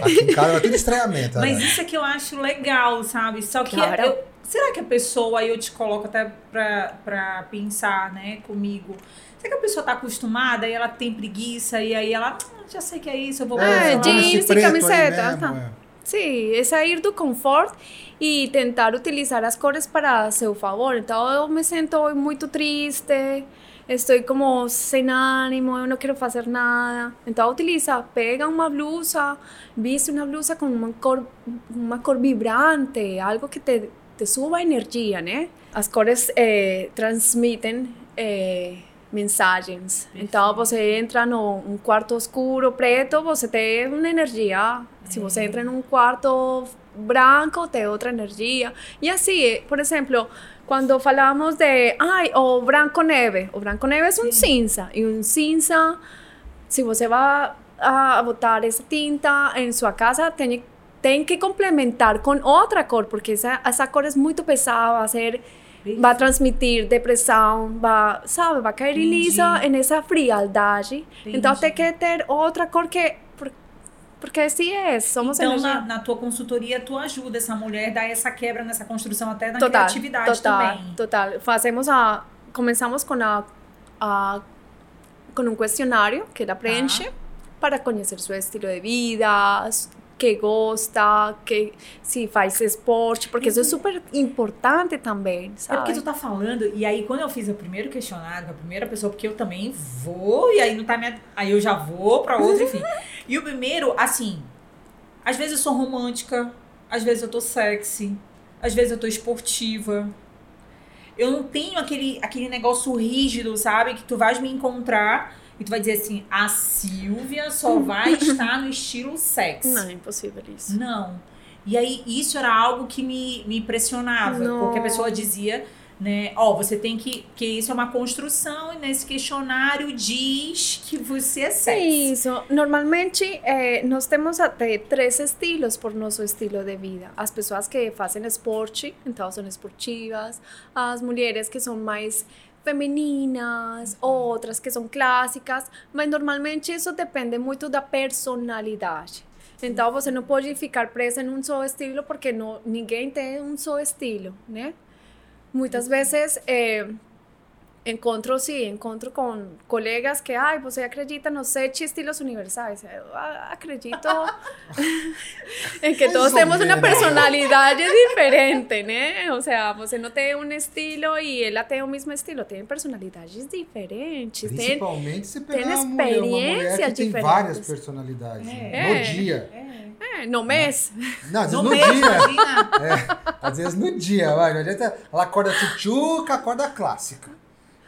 Aqui em casa vai tudo estranhamento. Mas né? isso é que eu acho legal, sabe? Só que Claro. eu- será que a pessoa, aí eu te coloco até pra, pra pensar, né, comigo. Será que a pessoa tá acostumada e ela tem preguiça e aí ela, "Ah, já sei que é isso, eu vou É, lá." jeans e camiseta, mesmo, tá. é. Sim, é sair do conforto e tentar utilizar as cores para seu favor. Então, eu me sinto muito triste, estou como sem ânimo, eu não quero fazer nada. Então, utiliza, pega uma blusa, viste uma blusa com uma cor, uma cor vibrante, algo que te, te suba energia, né? As cores eh, transmitem eh, mensagens. Então, você entra num quarto escuro, preto, você tem uma energia. Se você entra num quarto branco, tem outra energia. E assim, por exemplo, quando falamos de, ai, o branco neve. O branco neve é um cinza. E um cinza, se você vai a botar essa tinta em sua casa, tem, tem que complementar com outra cor, porque essa, essa cor é muito pesada, vai ser vai transmitir depressão, vai, sabe, vai cair Entendi. lisa nessa frialdade. Então Entendi. tem que ter outra cor que porque assim é, somos Então, energia. na, na tua consultoria, tu ajuda essa mulher a dar essa quebra nessa construção até na total, criatividade total, também. total. Fazemos a começamos com a, a com um questionário que ela preenche para conhecer seu estilo de vida, que gosta, que se faz esporte, porque isso é super importante também, É sabe? porque tu tá falando, e aí quando eu fiz o primeiro questionário, a primeira pessoa, porque eu também vou, e aí não tá minha. Aí eu já vou pra outra, enfim. E o primeiro, assim, às vezes eu sou romântica, às vezes eu tô sexy, às vezes eu tô esportiva. Eu não tenho aquele, aquele negócio rígido, sabe? Que tu vais me encontrar e tu vai dizer assim, a Silvia só vai estar no estilo sexy. Não, é impossível isso. Não. E aí, isso era algo que me, me impressionava, Não. porque a pessoa dizia, né, ó, você tem que, que isso é uma construção, e nesse questionário diz que você é sexy. Isso. Normalmente, eh, nós temos até três estilos por nosso estilo de vida. As pessoas que fazem esporte, então são esportivas. As mulheres que são mais femininas, outras que são clássicas, mas normalmente isso depende muito da personalidade. Então você não pode ficar presa em um só estilo porque não, ninguém tem um só estilo, né? Muitas vezes eh, encontro, sim, encontro com colegas que, ai, você acredita nos sete estilos universais. Eu "Ah, acredito em que Mais todos ou temos uma menos. personalidade diferente, né? Ou seja, você não tem um estilo e ela tem o mesmo estilo. Tem personalidades diferentes. Tem, Principalmente se pegar tem uma mulher, uma mulher que experiências tem diferentes. várias personalidades. né? É. No dia. é, no mês. Não, às vezes No no, mês, dia. É, às vezes no dia, vai. Não adianta. Ela acorda tchutchuca, acorda clássica.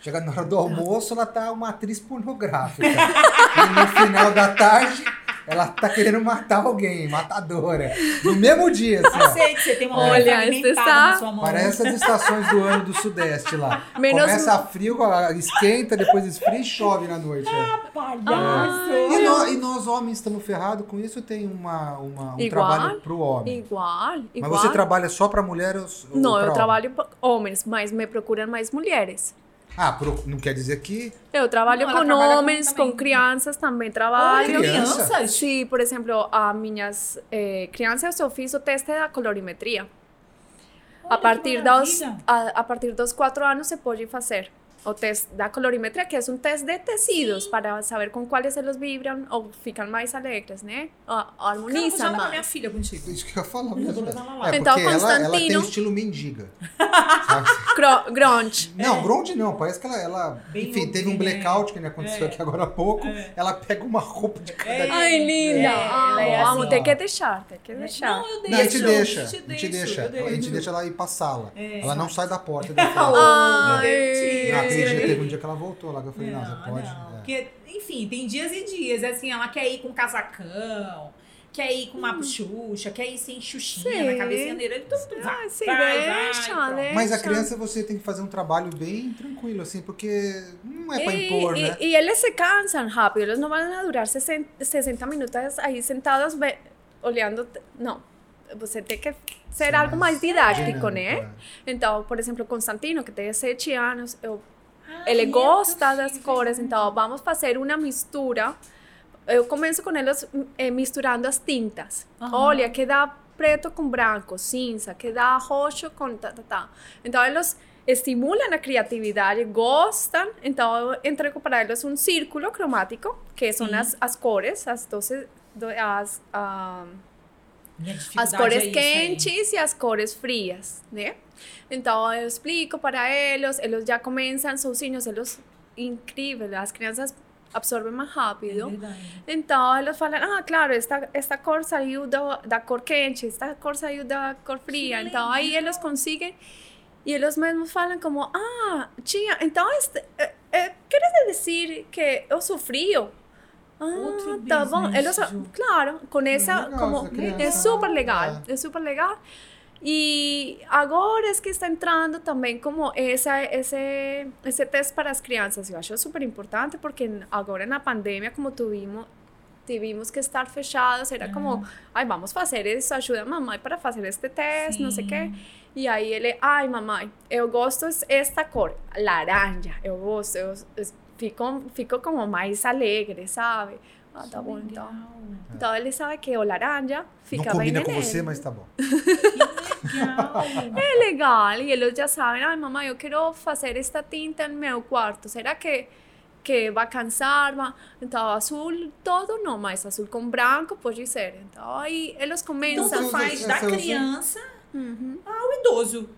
Chega na hora do almoço, ela tá uma atriz pornográfica. e no final da tarde, ela tá querendo matar alguém, matadora. No mesmo dia, assim, Eu ó. sei que você tem uma Olha, mulher esse fragmentada está- na sua mão. Parece as estações do ano do Sudeste lá. Menos- Começa frio, esquenta, depois esfria e chove na noite. é. Palhaço. E, nó- e nós homens estamos ferrados com isso? Tem uma, uma- um Igual. trabalho pro homem? Igual, Mas igual. você trabalha só para mulheres? ou Não, pra eu homem? trabalho para homens, mas me procuram mais mulheres. Ah, pro- não quer dizer que. Eu trabalho Não, com com homens, com, também. crianças também Olha, trabalho. criança? crianças? Sim, por exemplo, a minhas eh, crianças eu fiz o teste da colorimetria. Olha a partir dos a, a partir dos quatro anos se pode fazer o teste da colorimetria, que é um teste de tecidos para saber com quais eles vibram ou ficam mais alegres, né? Ou Cara, eu minha mais. filha contigo. Isso que eu ia falar vou levar ela lá. É, Então, porque ela, ela tem Constantino- o estilo mendiga. Grunge. Não, grunge não. Parece que ela, ela enfim, teve um é. blackout que nem aconteceu É. aqui agora há pouco. Ela pega uma roupa de cada É. Ai, linda! É, Ah, ela é assim, ter ó. que deixar, tem que deixar. Não, eu deixo. Não, a gente deixa. eu A gente deixo, deixa. eu A gente deixa ela ir pra sala. É. Ela não sai da porta. da porta. Ai, mentira. Não, aquele dia teve um dia que ela voltou lá, que eu falei, não, Não, você pode. não, é. Porque, enfim, tem dias e dias. Assim, ela quer ir com casacão, quer ir com uma xuxa, quer ir sem xuxinha Sim. na cabecinha dele. Então, tu vai, Ah, vai, deixa, vai, né? Mas a criança você tem que fazer um trabalho bem tranquilo, assim, porque não é pra E, impor, e- né? e eles se cansam rápido, eles não vão durar 60, 60 minutos aí sentados olhando. Não, você tem que ser Ser algo mais mais didático, dinâmico, né? é. Então, por exemplo, Constantino, que tem 7 anos, eu ele meu gosta das cores, então vamos fazer uma mistura. Eu começo com eles eh, misturando as tintas. Aham. Olha, que dá preto com branco, cinza, que dá roxo com tá, tá, tá. Então eles estimulam a criatividade, gostam. Então eu entrego para eles um círculo cromático, que são Sim. as, as cores, as 12, do- as, ah, Minha as cores é isso aí. quentes e as cores frias, né? Então eu explico para eles, eles já começam sozinhos, eles incrível, as crianças absorvem mais É rápido. verdade. Então eles falam, ah, claro, esta, esta cor saiu da, da cor quente, esta cor saiu da cor fria. Que Então aí legal. eles conseguem e eles mesmos falam como, ah, tia, então este, eh, eh, quer dizer que eu sou frio? Ah, Outro tá bom. business, Eles, Ju. claro, com essa, legal, como, essa criança. é super legal, é super legal. E agora é que está entrando também como essa, esse, esse teste para as crianças. Eu acho super importante porque agora na pandemia, como tivemos, tivemos que estar fechados, era como, ai, vamos fazer isso, ajuda a mamãe para fazer este teste, não sei o quê. E aí ele, ai, mamãe, eu gosto esta cor, laranja, eu gosto, eu, eu fico, fico como mais alegre, sabe? Ah, tá bom, então. Então ele sabe que o laranja Não fica combina bem com nele. você, mas tá bom. Legal. É legal, e eles já sabem, ai mamãe, eu quero fazer esta tinta no meu quarto, será que, que vai cansar? Vai? Então, azul todo não, mas azul com branco pode ser. Então, aí eles Então começam... tu faz da criança Uhum. ao idoso.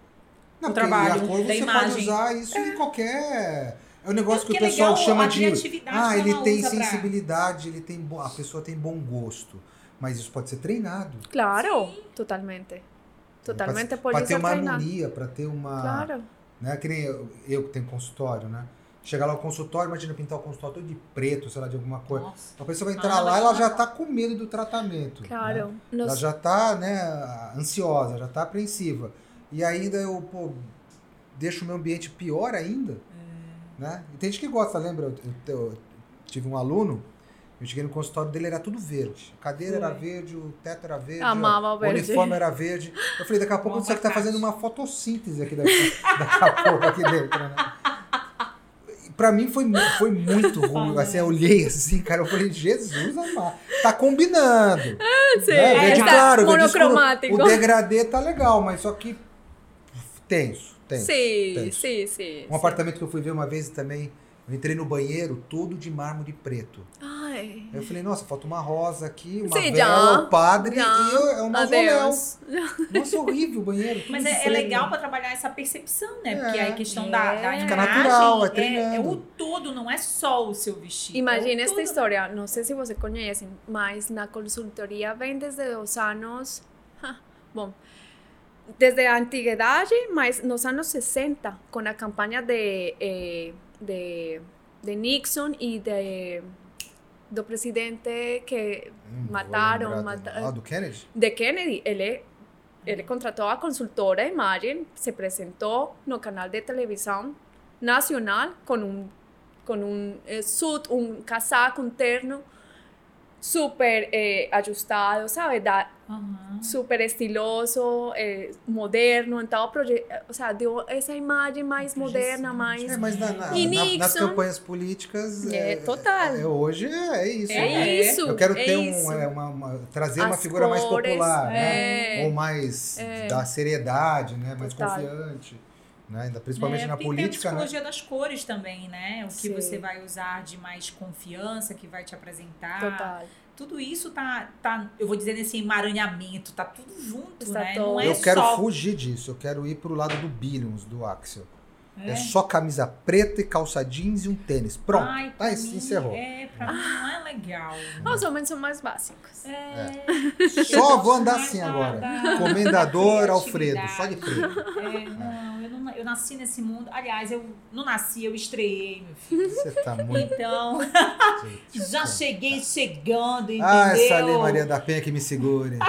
Não, O trabalho a cor da você imagem. pode usar isso em qualquer. É um negócio É que o é pessoal legal chama a de. Ah, que ele tem usa pra- sensibilidade, ele tem bo- a pessoa tem bom gosto. Mas isso pode ser treinado. Claro, totalmente. Totalmente Pra pode ter ser uma treinado. harmonia, para ter uma. Claro. Né, que nem eu, eu que tenho consultório, né? Chega lá o consultório, imagina pintar o consultório todo de preto, sei lá, de alguma coisa. Nossa. A pessoa vai entrar Ah, lá, mas ela já tá com medo do tratamento. Claro. né? Nos- Ela já tá, né, ansiosa, já tá apreensiva. E ainda eu, pô, deixo o meu ambiente pior ainda. Né? E tem gente que gosta, lembra? Eu, eu- eu tive um aluno, eu cheguei no consultório dele, era tudo verde. A cadeira era verde, o teto era verde, Amava o verde. uniforme era verde. Eu falei, daqui a pouco Bom você que tá fazendo uma fotossíntese aqui daqui, daqui a pouco aqui dentro, né? Pra mim foi, foi muito ruim. Assim, eu olhei assim, cara, eu falei, Jesus amado, tá combinando. Sim, né? Verde está claro, verde escuro. monocromático. O degradê tá legal, mas só que tenso, tenso. Sim, tenso. sim, sim. Um sim. apartamento que eu fui ver uma vez também, eu entrei no banheiro todo de mármore preto. Ai. Aí eu falei, nossa, falta uma rosa aqui, uma Sim, vela, o padre já. e eu, é um mausoléu. Nossa, horrível o banheiro. Mas é, é legal pra trabalhar essa percepção, né? Porque É. aí a questão da, da É. Fica imagem natural, é é, é treinando. o todo, não é só o seu vestido. Imagina é o esta todo. história, não sei se você conhece, mas na consultoria vem desde os anos. Bom, desde a antiguidade, mas nos anos 60, com a campanha de, eh, de, de Nixon e de, do presidente que Hum, vou mataram, mataram Ah, do Kennedy? de Kennedy. Ele, ele contratou a consultora Imagem, se apresentou no canal de televisão nacional com um, com um eh, suit, um casaco, um terno super eh, ajustado, sabe? Da, Aham. super estiloso, eh, moderno, então, o sea, deu essa imagem mais moderna, mais... É, mas na- na- E na- nas Nixon- campanhas políticas. É, total. é, hoje é, é isso. É né? isso, Eu quero é ter um, é, uma, uma- trazer uma figura mais cores, popular, é. né? Ou mais da seriedade, né? Mais Total. confiante. Né? Ainda, principalmente É, na porque tem política, a né? psicologia das cores também, né? O que Sim. você vai usar de mais confiança, que vai te apresentar. Total. Tudo isso tá, tá, eu vou dizer, nesse emaranhamento, tá tudo junto, Está né? todo. Não é Eu quero só... fugir disso. Eu quero ir pro lado do Billions, do Axel. É, É? só camisa preta e calça jeans e um tênis. Pronto. Ai, tá, pra isso mim, encerrou. É, pra mim não é legal. Os homens são mais básicos. É. Só Eu vou andar assim agora. da- da Comendador Alfredo, só de preto. É, não, eu não, eu nasci nesse mundo. Aliás, eu não nasci, eu estreiei, meu filho. Você tá muito. Então, já cheguei chegando, entendeu? Ah, essa Lei Maria da Penha que me segure.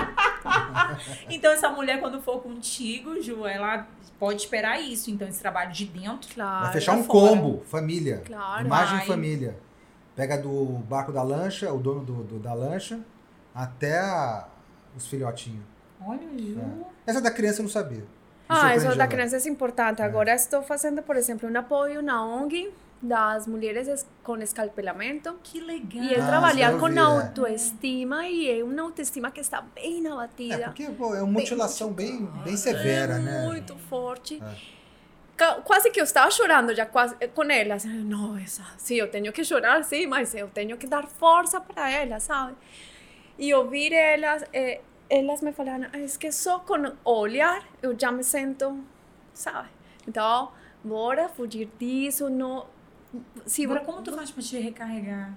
Então, essa mulher, quando for contigo, Ju, ela pode esperar isso. Então, esse trabalho de dentro. Claro. Vai fechar um fora. combo, família. Claro. Imagem Vai. família. Pega do barco da lancha, o dono do, do- da lancha, até a- os filhotinhos. Olha, Ju. Essa da criança eu não sabia. Me Ah, isso da criança é importante. Agora estou fazendo, por exemplo, um apoio na ONG das mulheres es- com escalpelamento. Que legal. E é Ah, trabalhar com é. autoestima e é uma autoestima que está bem É, abatida. porque pô, é uma mutilação bem, bem severa, é né? muito forte. É. Quase que eu estava chorando já quase, eh, com elas. Não, essa, sim, eu tenho que chorar, sim, mas eu tenho que dar força para elas, sabe? E ouvir elas, eh, elas me falaram, "Ah, es que só com olhar eu já me sinto, sabe? Então, bora fugir disso, não... Se Agora, como tu faz pra te recarregar?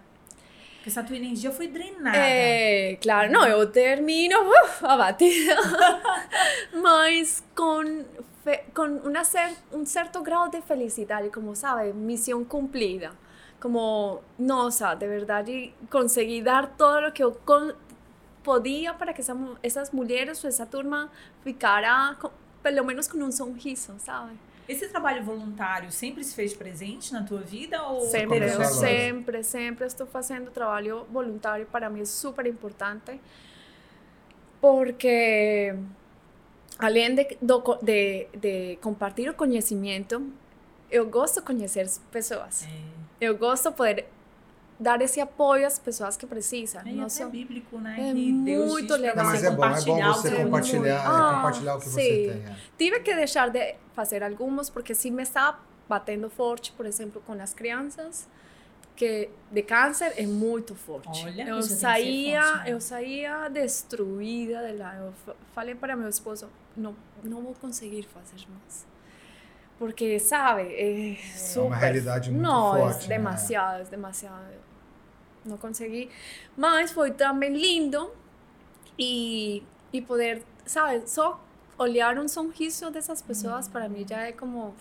Porque essa tua energia foi drenada. É, claro, não, eu termino uf, abatida, mas com, fe- com uma cer um certo grau de felicidade, como sabe, missão cumprida. Como, nossa, de verdade, consegui dar todo o que eu con- podia para que essa mu- essas mulheres, essa turma, ficara, com, pelo menos com um sorriso, sabe? Esse trabalho voluntário sempre se fez presente na tua vida? Ou Sempre, eu sempre, sempre estou fazendo trabalho voluntário. Para mim é super importante. Porque, além de, do de, de compartilhar o conhecimento, eu gosto de conhecer as pessoas. É, Eu gosto de poder dar esse apoio às pessoas que precisam. é, até só- bíblico, né? É que Deus muito legal. Mas você é bom, é bom compartilhar o você compartilhar. Ah, compartilhar o que você sim. tem. é. Tive que deixar de fazer alguns porque sim me está batendo forte, por exemplo, com as crianças que de câncer é muito forte. Olha, eu saía, forte, né? eu saía destruída de lá. Eu fa- falei para meu esposo, não, não vou conseguir fazer mais. Porque, sabe, é, super... realidade muito não, forte, é né? demasiado, é demasiado. Não consegui. Mas foi também lindo e, e poder, sabe, só olhar um sorriso dessas pessoas para mim já é como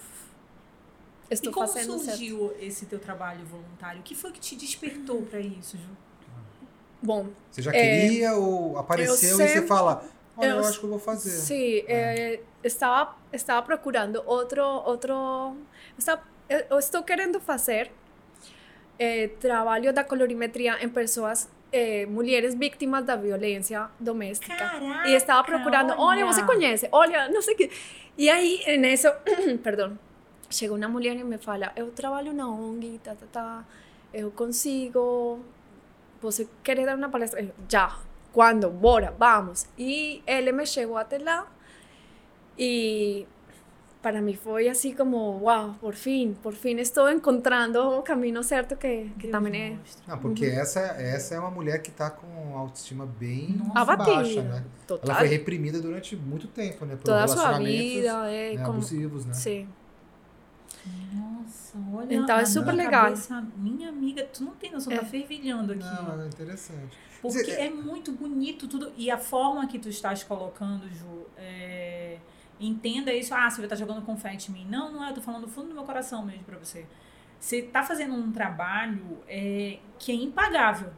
estou e como fazendo certo. surgiu esse teu trabalho voluntário? O que foi que te despertou para isso, Ju? Bom, Você já É, queria ou apareceu e você sempre- fala, olha, eu, eu- acho que eu vou fazer. Sí, eh, estaba, estaba procurando outro, outro, estava, eu estou querendo fazer eh, trabalho da colorimetria em pessoas, eh, mulheres vítimas da violência doméstica. Caraca, E estava procurando, olha, você conhece, olha, não sei o que. E aí, nisso, perdão, chega uma mulher e me fala, eu trabalho na ONG, tá, tá, tá, eu consigo, você quer dar uma palestra? Eu, já, quando? Bora, vamos. E ele me chegou até lá e para mí fue así como, wow, por fin, por fin estoy encontrando o caminho certo que, que também é. Não, porque essa, essa é uma mulher que tá com autoestima bem Nossa. abatida. baixa, né? Total. Ela foi reprimida durante muito tempo, né? Por Toda a sua relacionamentos vida, é né, como... abusivos, né? Sim. Nossa, olha. Então, é super legal. cabeça, minha amiga, tu não tem noção, tá fervilhando aqui. Não, é interessante. Porque Dizer, é muito bonito tudo. E a forma que tu estás colocando, Ju, é, entenda isso. Ah, você vai estar jogando confete em mim. Não, não é. Eu tô falando do fundo do meu coração mesmo pra você. Você tá fazendo um trabalho é, que é impagável.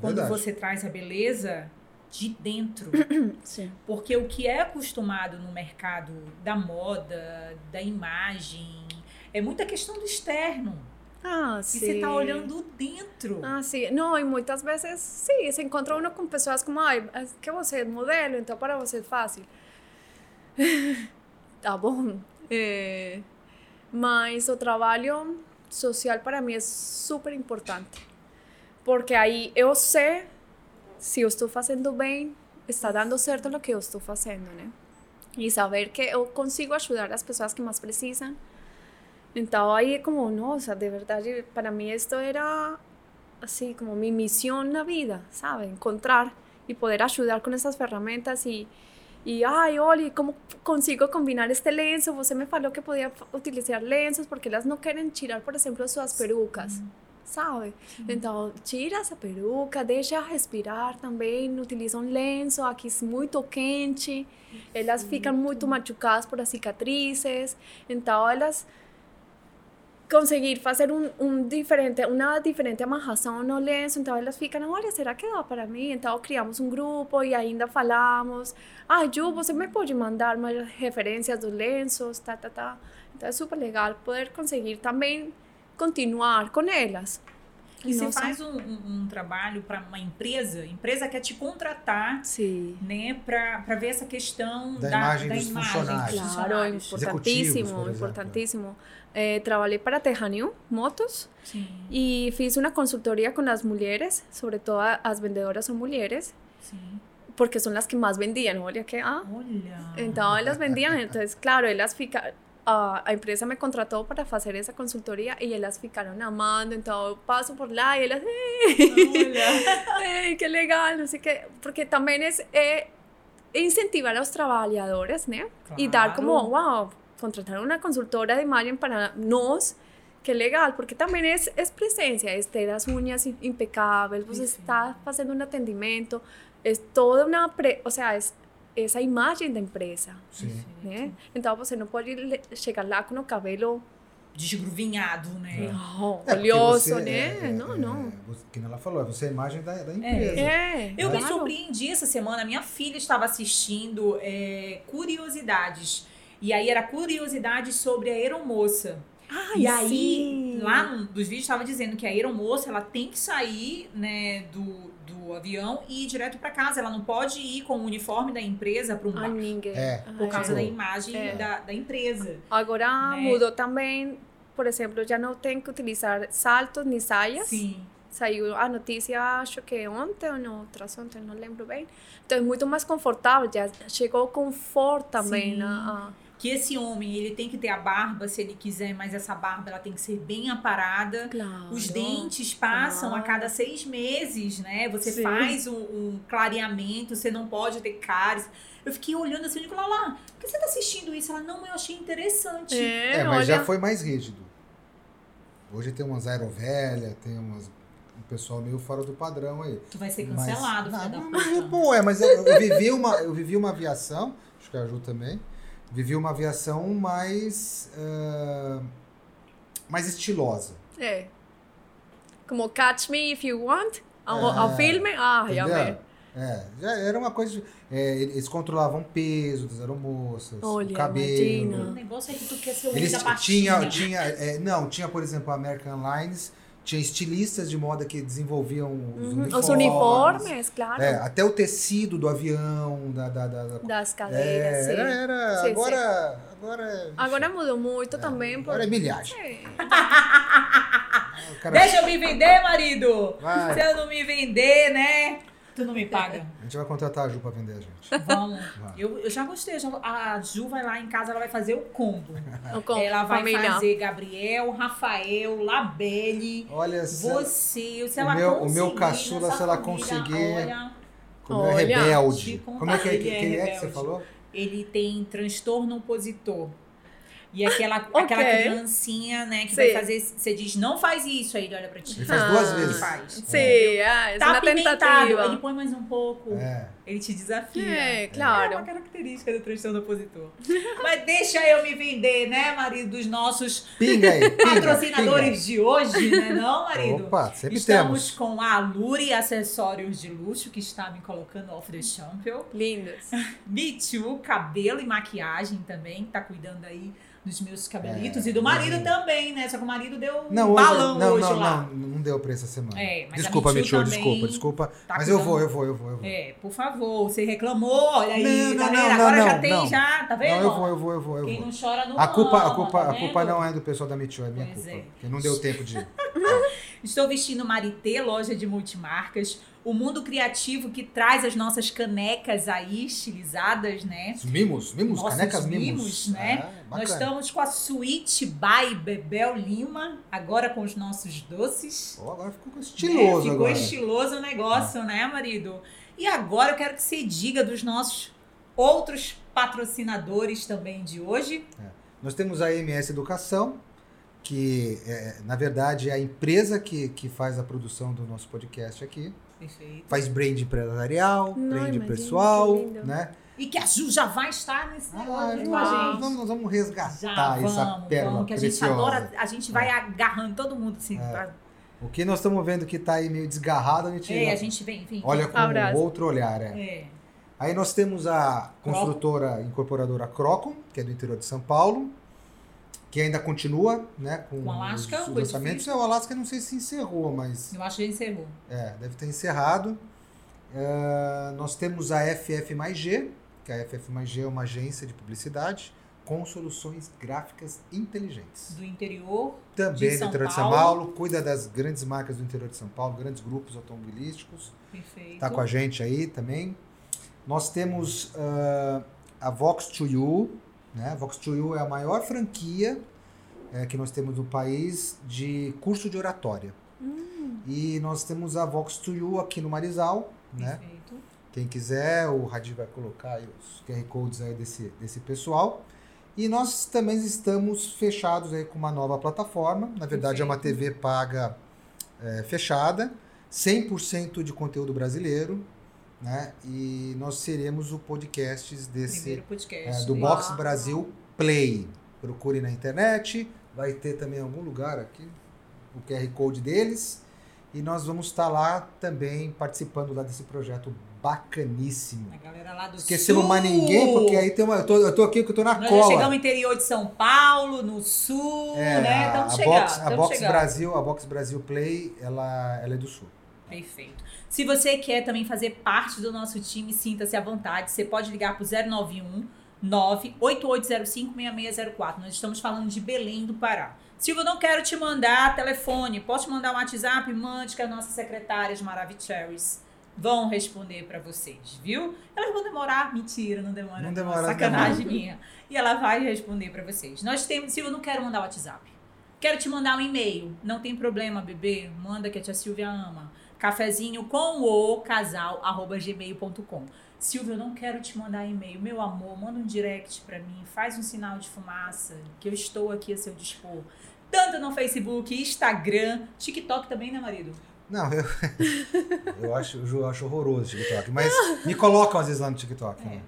Quando Verdade. você traz a beleza de dentro. Sim. Porque o que é acostumado no mercado da moda, da imagem, é muita questão do externo. Ah, E você tá olhando dentro. Ah, sim. Não, e muitas vezes, sim, se encontra uno com pessoas como, ai, que você é modelo, então para você é fácil. tá bom. É, mas o trabalho social para mim é super importante. Porque aí eu sei se eu estou fazendo bem, está dando certo o que eu estou fazendo, né? E saber que eu consigo ajudar as pessoas que mais precisam. Então aí como, nossa, de verdade, para mim isto era assim como mi misión na vida, sabe? Encontrar y poder ayudar con esas ferramentas y y ay, Oli, como consigo combinar este lenço? Você me falou que podia f- utilizar lenços porque elas não querem tirar, por exemplo, suas perucas, sabe? Então, tira essa peruca, deixa respirar também, utiliza um lenço, aqui é muito quente, elas ficam muito machucadas por as cicatrizes, então elas conseguir fazer um, um diferente, uma diferente amarração no lenço, então elas ficam, olha, será que dá para mim? Então criamos um grupo e ainda falamos, ah, Ju, você me pode mandar mais referências dos lenços, tá, tá, tá. Então é super legal poder conseguir também continuar com elas. E você faz um, um- um trabalho para uma empresa, a empresa quer te contratar, Sim. né, para ver essa questão Da da, imagem da dos imagem funcionários. Claro, funcionários. Importantíssimo, importantíssimo. Eh, trabalhei para Tejanil Motos Sim, e fiz uma consultoria com as mulheres, sobre todo as vendedoras são mulheres, sim. porque son las que más vendían, olha que ah. Olha. Então elas vendiam, entonces claro, elas ficaram a, a empresa me contratou para fazer essa consultoria e elas ficaram amando, então eu passo por lá e elas, Olha. "Ei, que legal, não sei o que, porque também é, é incentivar aos trabalhadores, né? E dar como, Claro. wow, contratar uma consultora de imagem para nós, que legal, porque também é, é presença, é ter as unhas im- impecáveis, você Perfeito. está fazendo um atendimento, é toda uma, pre, ou seja, é essa imagem da empresa, Sim. né? Então você não pode le- chegar lá com o cabelo Desgruvinhado, né? não, É, oleoso, você- né? é, é, não, é, não. que ela falou, é você é a imagem da, da empresa. É, Eu me surpreendi essa semana. Minha filha estava assistindo é, Curiosidades. E aí era curiosidades sobre a aeromoça. Ai, e aí, sim. lá num dos vídeos estava dizendo que a aeromoça ela tem que sair né, do, do avião e ir direto para casa. Ela não pode ir com o uniforme da empresa para um bar. ninguém. É, Por causa Tipo, da imagem É. da, da empresa. Agora né? mudou também, por exemplo, já não tem que utilizar saltos nem saias. Sim. Saiu a notícia, acho que ontem ou no outras ontem, não lembro bem. Então é muito mais confortável, já chegou conforto também. Sim. Na, Que esse homem, ele tem que ter a barba se ele quiser, mas essa barba ela tem que ser bem aparada. a... Claro. Os dentes passam a Ah. cada seis meses, né? Você Sim. faz um, um clareamento, você não pode ter cáries. Eu fiquei olhando assim, eu digo, lá, lá, por que você tá assistindo isso? Ela, não, eu achei interessante. É, É, mas olha, já foi mais rígido. Hoje tem umas aerovelha, tem umas, um pessoal meio fora do padrão aí. Tu vai ser Mas- cancelado, Não, mas, puta. pô, é, mas eu, eu vivi uma, eu vivi uma aviação, acho que a Ju também, vivia uma aviação mais, ah, mais estilosa. É. Como Catch Me If You Want, ao, ao É, filme, ah, já. É, já era uma coisa. de- é, eles controlavam peso das aeromoças, Olha, o cabelo. imagina. O negócio é que tu quer ser o Eles tinha, tinha, é, não, tinha, por exemplo, a American Airlines, tinha estilistas de moda que desenvolviam os Uhum, uniformes. Os uniformes, claro. É, até o tecido do avião, da. da, da, da- Das é, cadeiras, sim. era, era Sim, agora, agora. é- Agora mudou muito também. Por... Agora é milhagem. É. Cara- Deixa eu me vender, marido! Vai. Se eu não me vender, né? Tu não me paga. A gente vai contratar a Ju pra vender a gente. Vamos. Eu, eu já gostei. já- a Ju vai lá em casa, ela vai fazer o combo. O com ela vai família. fazer Gabriel, Rafael, Labelle, Olha, se você. Se o ela meu- o meu caçula, se ela conseguir- Olha, como é Olha, rebelde. Como é que, que, ele é que é que você rebelde. falou? ele tem transtorno opositor. E aquela, aquela criancinha, né, que vai Sim. fazer. Você diz, não faz isso, aí ele olha pra ti. Ele faz duas Ah, vezes. faz. Sim, ah, é Tá apimentado, tentativa. ele põe mais um pouco. É. Ele te desafia. É, É claro. uma característica do transtorno opositor. Mas deixa eu me vender, né, marido, dos nossos Pinga aí, pinga, patrocinadores de hoje, né, não, pinga. marido? Opa, sempre Estamos temos. com a Luri Acessórios de Luxo, que está me colocando off the champion. Lindos. Me Too, cabelo e maquiagem também, que tá cuidando aí dos meus cabelitos. É, e do marido também, né? Só que o marido deu um Não, hoje, balão não, hoje não, lá. não, não deu pra essa semana. É, desculpa, também desculpa, desculpa. tá mas eu vou, eu vou, eu vou, eu vou. É, por favor, você reclamou, olha aí, Não, tá não, vendo? não, Agora já tem, já, tá vendo? Não, eu vou, eu vou, eu vou, eu Quem vou. não chora não A culpa, a ama, culpa, tá a culpa não é do pessoal da Michu, é minha Pois culpa. é. Não deu tempo de. Estou vestindo Marité, loja de multimarcas. O mundo criativo que traz as nossas canecas aí, estilizadas, né? Os mimos, mimos, Nossos canecas mimos. mimos, né? Ah, Nós estamos com a Suíte by Bebel Lima, agora com os nossos doces. Pô, agora ficou né? estiloso Ficou agora. estiloso o negócio, né, marido? E agora eu quero que você diga dos nossos outros patrocinadores também de hoje. Nós temos a MS Educação, que é, na verdade é a empresa que, que faz a produção do nosso podcast aqui. Perfeito. Faz brand empresarial, Não, brand imagina, pessoal, que lindo. né? E que a Ju já vai estar nesse negócio Ah, junto nós, com a vamos, gente. vamos- nós vamos resgatar Já, essa vamos, pérola vamos, que a gente preciosa. adora, a gente vai É. agarrando todo mundo assim. pra- O que nós estamos vendo que está aí meio desgarrado, a gente, É, a gente vem, vem. olha com Abraço. outro olhar. É. É. Aí nós temos a construtora incorporadora Crocom, que é do interior de São Paulo, que ainda continua né, com Com o Alasca, os, os lançamentos. É, o Alasca não sei se encerrou, mas Eu acho que encerrou. é, deve ter encerrado. É, nós temos a FF mais G, que a FF mais G é uma agência de publicidade com soluções gráficas inteligentes. Do interior. Também De do São interior de São Paulo. Paulo, cuida das grandes marcas do interior de São Paulo, grandes grupos automobilísticos. Perfeito. Tá com a gente aí também. Nós temos ah, a Vox to You, né? A Vox to You é a maior franquia eh, que nós temos no país de curso de oratória. E nós temos a Vox to You aqui no Marizal, né? Perfeito. Quem quiser, o Radir vai colocar os QR Codes aí desse, desse pessoal. E nós também estamos fechados aí com uma nova plataforma. Na verdade, é uma. TV paga é, fechada, 100% de conteúdo brasileiro, né? E nós seremos o podcast desse Primeiro é, podcast. do? Box Uau. Brasil Play. Procure na internet, vai ter também em algum lugar aqui o QR Code deles. E nós vamos estar lá também participando lá desse projeto bacaníssimo. A galera lá do Esquecemos sul. mais ninguém, porque aí tem uma. Eu tô, eu tô aqui que eu tô na Nós já cola. chegamos no interior de São Paulo, no sul, É, né? Estamos a chegando. Box, a Box chegando. Brasil, a Box Brasil Play, ela, ela é do sul. Perfeito. Se você quer também fazer parte do nosso time, sinta-se à vontade. Você pode ligar para o 091 98805 6604. Nós estamos falando de Belém do Pará. Silvio, não quero te mandar telefone. Posso te mandar um WhatsApp? Mande que as nossas secretárias Maravicheries vão responder para vocês, viu? Elas vão demorar. Mentira, não demora. Não demora, Sacanagem minha. E ela vai responder para vocês. Nós temos. Silvio, eu não quero mandar WhatsApp. Quero te mandar um e-mail. Não tem problema, bebê. Manda que a tia Silvia ama. Cafezinho com o casal, arroba gmail.com. Silvia, eu não quero te mandar e-mail. Meu amor, manda um direct pra mim. Faz um sinal de fumaça, que eu estou aqui a seu dispor. Tanto no Facebook, Instagram, TikTok também, né, marido? Não, eu, eu acho, eu acho horroroso o TikTok. Mas me colocam às vezes lá no TikTok. É. né?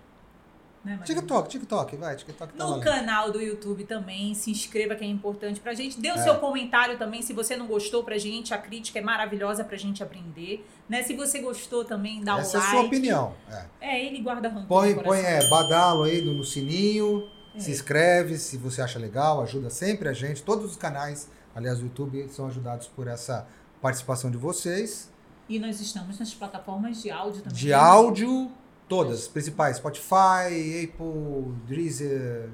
Né? TikTok, TikTok, vai, TikTok tá No valendo. canal do YouTube também, se inscreva que é importante pra gente. Dê o É. seu comentário também, se você não gostou pra gente, a crítica é maravilhosa pra gente aprender, né? Se você gostou também, dá Essa o é a like. sua opinião. É. É, ele guarda rancor Põe, põe é, badalo aí no, no sininho, É. se inscreve se você acha legal, ajuda sempre a gente. Todos os canais, aliás, do YouTube, são ajudados por essa participação de vocês. E nós estamos nas plataformas de áudio também. De áudio, todas, as principais, Spotify, Apple, Deezer,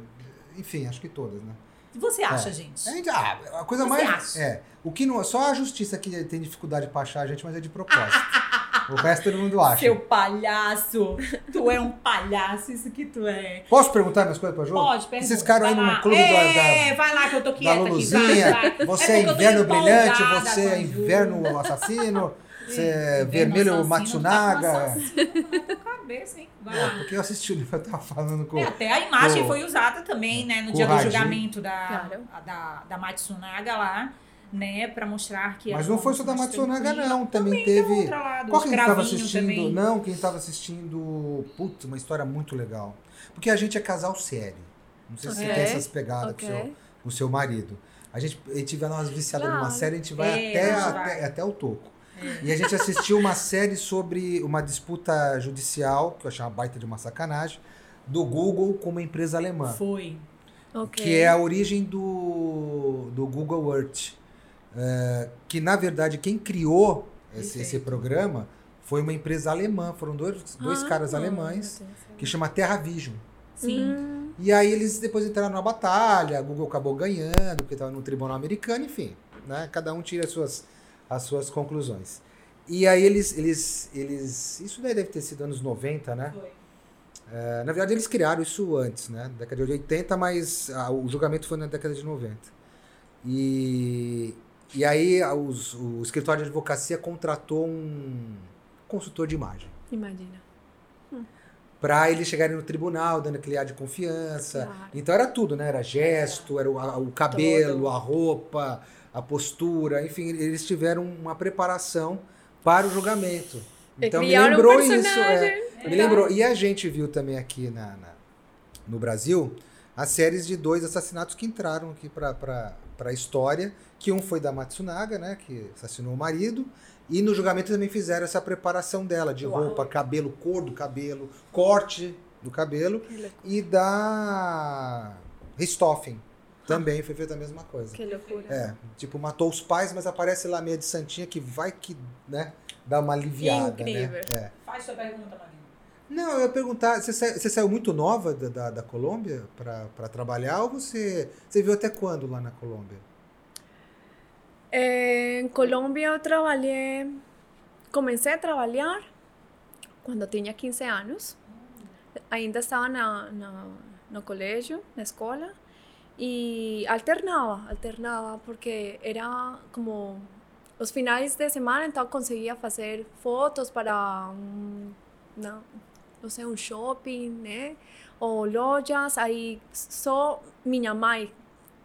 enfim, acho que todas, né? Você acha, É. gente? A, gente, ah, a coisa Você mais. acha? É. O que não, só a justiça que tem dificuldade pra achar a gente, mas é de propósito. o resto todo mundo acha. Seu palhaço! tu é um palhaço, isso que tu é. Posso perguntar minhas coisas pra Ju? Pode, pergunta. Vocês ficaram aí no clube do- é, da, vai lá que eu tô da quieta aqui. Luluzinha. vai. Você É é, inverno brilhante, você é inverno assassino, você é vermelho assassino, Matsunaga. tá com na tua cabeça, hein? Vai É, porque eu assisti o livro, eu tava falando com. É, até a imagem com- foi usada também, né, no dia do julgamento da, Claro. da, da Matsunaga lá, né, pra mostrar que Mas era não foi só da Matsunaga, não. Também, Tem teve. outra lá, do Qual quem estava assistindo? também. Não, quem estava assistindo. Putz, uma história muito legal. Porque a gente é casal sério. Não sei se você tem essas pegadas ok. com, seu, com o seu marido. A gente, a gente vai nós viciadas numa Claro. série, a gente vai, É, até, a gente até, vai. até o toco. E a gente assistiu uma série sobre uma disputa judicial, que eu achei uma baita de uma sacanagem, do Google com uma empresa alemã. Foi. Ok. Que é a origem do, do Google Earth. É, que, na verdade, quem criou esse, esse programa foi uma empresa alemã. Foram dois, dois Ah, caras meu alemães Deus. que chama TerraVision. Sim. Hum, E aí eles depois entraram na batalha, a Google acabou ganhando, porque estava no tribunal americano, enfim. Né? Cada um tira as suas, as suas conclusões. E aí eles, eles, eles. Isso daí deve ter sido anos 90, né? Foi. É, na verdade, eles criaram isso antes, né? Década de 80, mas ah, o julgamento foi na década de 90. E, e aí os- o escritório de advocacia contratou um consultor de imagem. imagina. Pra eles chegarem no tribunal, dando aquele ar de confiança. Claro. Então era tudo, né? Era gesto, era o, a- o cabelo, Todo. a roupa, a postura. Enfim, eles tiveram uma preparação para o julgamento. Então me criaram um lembrou isso. personagem. é. me lembrou. E a gente viu também aqui na, na- no Brasil as séries de dois assassinatos que entraram aqui para a história. Que um foi da Matsunaga, né? Que assassinou o marido. E no julgamento também fizeram essa preparação dela, de Uau. roupa, cabelo, cor do cabelo, corte do cabelo. E da Richthofen também foi feita a mesma coisa. Que loucura. É, tipo, matou os pais, mas aparece lá meia de santinha que vai que, né, dá uma aliviada, Incrível. né? É. Faz sua pergunta, Marina. Não, eu ia perguntar, você, sa- você saiu muito nova da, da, da Colômbia para trabalhar ou você, você viu até quando lá na Colômbia? Eh, en Colombia eu trabalhei, comecei a trabalhar quando tinha 15 anos. Ainda estava na, na, no colégio, na escola, e alternava, alternava, porque era como os finais de semana, então conseguia fazer fotos para um, não, não sei, um shopping, né? Ou lojas, aí só minha mãe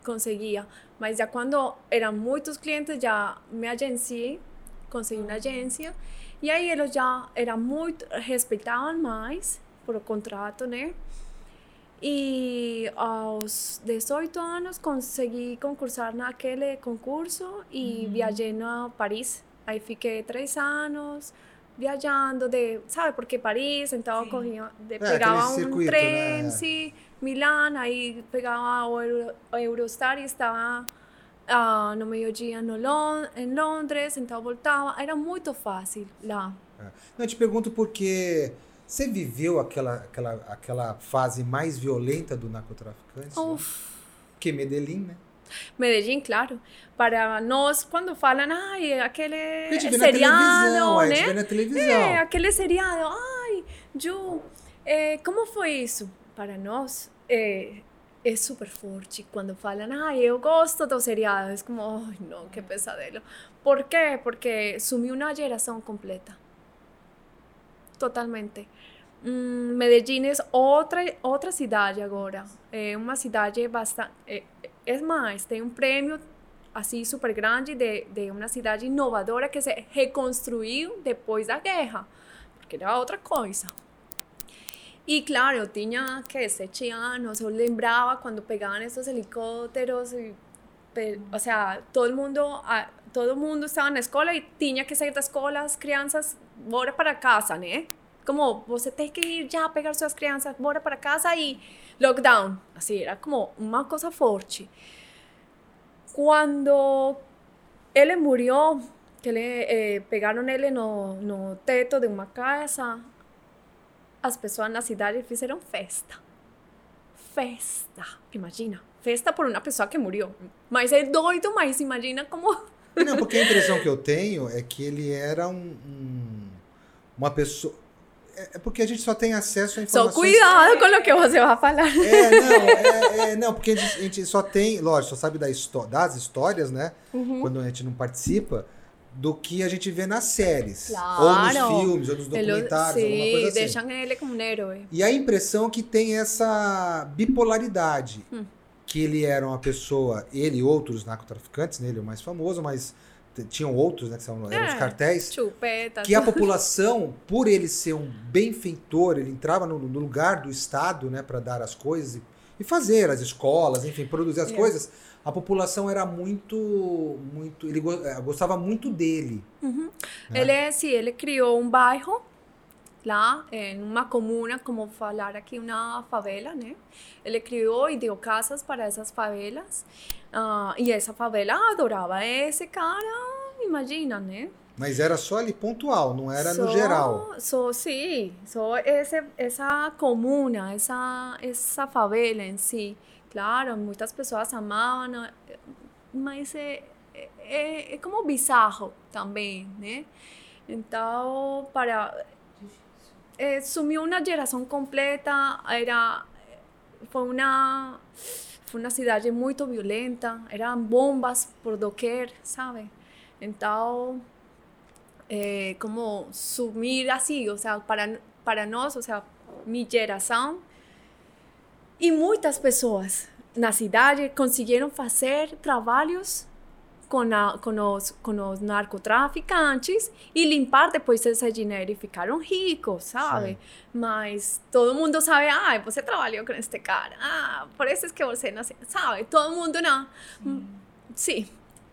conseguia. Mas já quando eram muitos clientes, já me agenciei, consegui uma agência. E aí eles já eram muito, respeitavam mais por o contrato, né? E aos 18 anos consegui concursar naquele concurso e viajei a Paris. Aí fiquei três anos viajando de, sabe, porque Paris, então Sim. corria, de, aquele pegava um circuito, trem, né? sim, Milão, aí pegava o, Euro, o Eurostar e estava ah, no meio-dia no Lon em Londres, então voltava. Era muito fácil lá. É. Não, eu te pergunto porque você viveu aquela, aquela, aquela fase mais violenta do narcotraficante? né? Uf. Que Medellín, né? Medellín, claro. Para nós, quando falam, ai, aquele A gente seriado, a gente vê né? na televisão. É, aquele seriado, ai, Ju, eh, como foi isso? Para nós, é, é super forte quando falam, ai, eu gosto do seriado. É como, ai, não, que pesadelo. Por quê? Porque sumiu uma geração completa. Totalmente. Hum, Medellín é outra, outra cidade agora. É uma cidade bastante. É, é mais, tem um prêmio assim super grande de, de uma cidade inovadora que se reconstruiu depois da guerra, porque era outra coisa. Y claro, eu tinha que sete anos, eu lembrava quando pegaban estos helicópteros, e, pe- o sea, todo el mundo, ah, todo mundo estava na escola e tinha que sair da escola, as crianças, bora para casa, né? Como, você tem que ir já pegar suas crianças, bora para casa e lockdown, assim, era como uma coisa forte. Quando ele murió, que le eh, pegaron ele no, no teto de uma casa, as pessoas na cidade fizeram festa. Festa, imagina. Festa por uma pessoa que morreu. Mas é doido, mas imagina como... Não, porque a impressão que eu tenho é que ele era um, um- uma pessoa. É é porque a gente só tem acesso a Só informações. cuidado com o que você vai falar. É, não, é, é, não, porque a gente, a gente só tem, lógico, só sabe da histó das histórias, né? Uhum. Quando a gente não participa, do que a gente vê nas séries. Claro. Ou nos filmes, ou nos Ele- documentários, alguma sim, coisa assim. deixam ele como um herói. E a impressão que tem essa bipolaridade. Hum. Que ele era uma pessoa, ele e outros narcotraficantes, né? ele é o mais famoso, mas tinham outros, né? Que são, eram os É. cartéis. Chupeta. Que a população, por ele ser um benfeitor, ele entrava no, no lugar do Estado, né, para dar as coisas e, e fazer as escolas, enfim, produzir as É. coisas. A população era muito, muito, ele eh, gostava muito dele. né? Ele, sim, ele criou um bairro lá, em uma comuna, como falar aqui, uma favela, né? Ele criou e deu casas para essas favelas. Ah, e essa favela adorava esse cara, imagina, né? Mas era só ali pontual, não era no Só- geral. Só, sim, só esse, essa comuna, essa, essa favela em si. Claro, muitas pessoas amavam, eh, mas é, é, é como bizarro também, né? Então, para... eh, sumiu uma geração completa, era... Foi uma... Foi uma cidade muito violenta, eram bombas por doquier, sabe? Então, eh, como sumir así, o sea, para, para nós, o sea, mi geração e muitas pessoas na cidade conseguiram fazer trabalhos com, a, com, os, com os narcotraficantes e limpar depois esse dinheiro e ficaram ricos, sabe? Sim. Mas todo mundo sabe, ah, você trabalhou com este cara, ah, por isso é que você nasceu, sabe? Todo mundo não. Sim,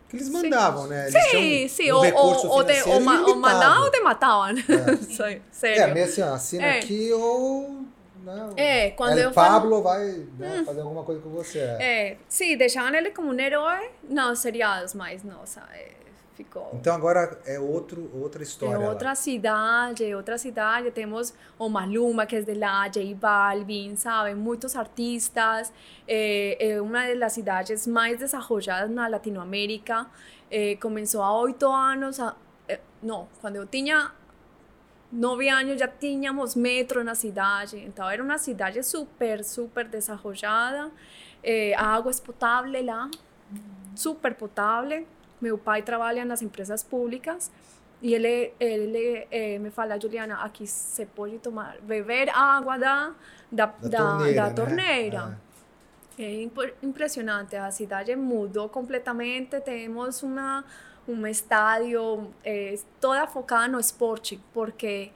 Que eles mandavam, né? Eles Sim, sim, um ou, ou, ou, financeiro ou, ma- ou mandar ou te matavam. É, Sério. meio assim, ó, assina É. aqui ou... Não. É, quando El eu falo- Pablo vai né, fazer alguma coisa com você. É, sim, deixavam ele como um herói nos seriados, mas nossa, é, ficou. Então agora é outro, outra É história. lá. outra cidade, é outra cidade. Temos o Maluma, que é de lá, J Balvin, sabe? Muitos artistas. É, é uma das cidades mais desenvolvidas na Latinoamérica. É, começou há oito anos. a- é, não, quando eu tinha nove anos já tínhamos metro na cidade. Então era uma cidade super, super desenvolvida. É, a água é potável lá, super potável. Meu pai trabalha nas empresas públicas e ele, ele eh, me fala, Juliana, aqui se pode tomar, beber água da, da, Da da, torneira, da né? torneira. É impressionante, a cidade mudou completamente. Temos uma, um estádio eh, toda focada no esporte, porque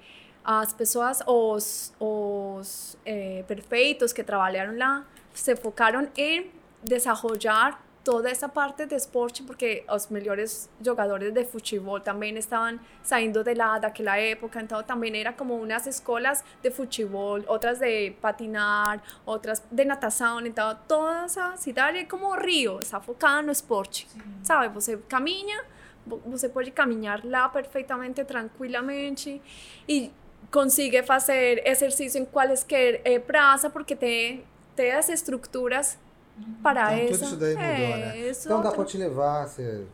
as pessoas, os, os eh, perfeitos que trabalharam lá, se focaram em desenvolver toda essa parte de esporte, porque os melhores jogadores de futebol também estavam saindo de lá daquela época, então também era como umas escolas de futebol, outras de patinar, outras de natação, então toda essa cidade é como Rio, está focada no esporte, sabe? Você caminha, vo- você pode caminhar lá perfeitamente, tranquilamente, e consegue fazer exercício em quaisquer eh, praça, porque tem, tem as estruturas para Então, isso. tudo isso daí mudou, É, né? Então dá pra te levar, você,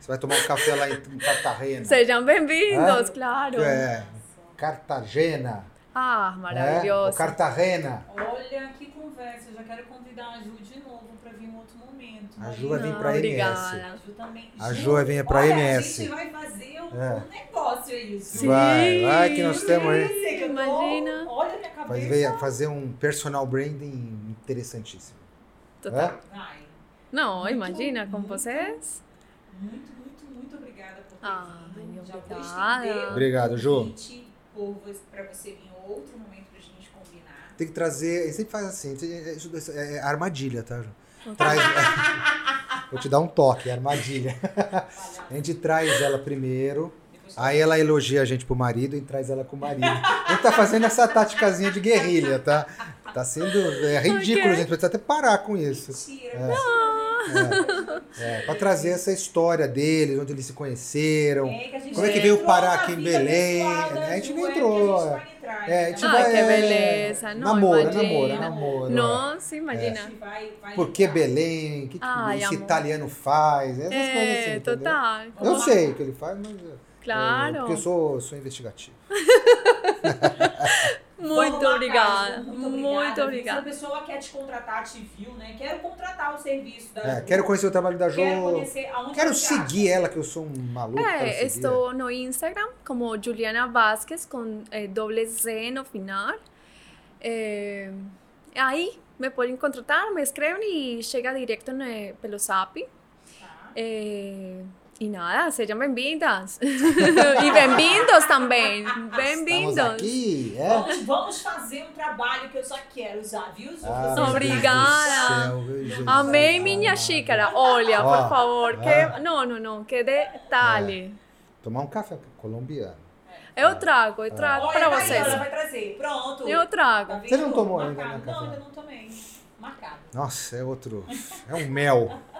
você vai tomar um café lá em Cartagena. Sejam bem-vindos, claro. É, Cartagena. Ah, É, maravilhoso. o Cartagena. Olha que conversa, eu já quero convidar a Ju de novo pra vir em outro momento. A Ju vai vir Não, pra obrigada. MS. A Ju também. A Ju vai vir pra olha, MS. A gente vai fazer um, É. um negócio isso. Sim. Vai, vai que nós temos aí. Tô- Imagina. Olha minha cabeça. ver- fazer um personal branding interessantíssimo. Total. É? Vai. Não, Muito, imagina com muito. vocês. Muito, muito, muito obrigada por ter Ai, vindo. Já obrigada. Obrigado, Ju. pra você vir outro momento pra gente combinar. Tem que trazer. Ele sempre faz assim. é- é armadilha, tá? Ju? Traz. Vou te dar um toque, é armadilha. A gente traz ela primeiro. Aí ela elogia a gente pro marido e traz ela com o marido. A gente tá fazendo essa táticazinha de guerrilha, tá? Tá sendo. É ridículo, Ok. gente. Precisa até parar com isso. Mentira. É, pra trazer essa história deles, onde eles se conheceram. É, Como é que veio parar aqui em Belém? A gente não é que entrou, a gente é. vai entrar, É, a gente. Ai, vai. que é, beleza. Não, namora, imagina. namora, namora. Nossa, A imagina. vai Por que. Belém? O que, que Ai, esse amor. italiano faz? Essas coisas assim. É, entendeu? total. Eu sei o que ele faz, mas. é, Claro. Porque eu sou, sou investigativo. Muito obrigada. Muito viu? Se a obrigada. pessoa quer te contratar, te viu, né? Quero contratar o serviço da É, quero conhecer o trabalho da Jo. Quero conhecer aonde Quero você acha. seguir ela, que eu sou um maluco. É, estou no Instagram como Juliana Vázquez com eh, doble Z no final. Eh, aí me podem contratar, me escrevem e chega direto né, pelo Zap. Tá. Eh, e nada, sejam bem-vindas. e bem-vindos também. Estamos Bem-vindos. aqui, é? Vamos, vamos fazer um trabalho que eu só quero usar, viu? Ah, Obrigada. Céu, Amei minha xícara. Olha, Ó, por favor. ó. Que... Não, não, não. Que detalhe. Tomar um café colombiano. Eu trago, eu trago Olha, para tá vocês. ela vai trazer. Pronto. Eu trago. Tá? Você não tomou ainda, né, Não, ainda não tomei. Marcado. Nossa, é outro. É um mel.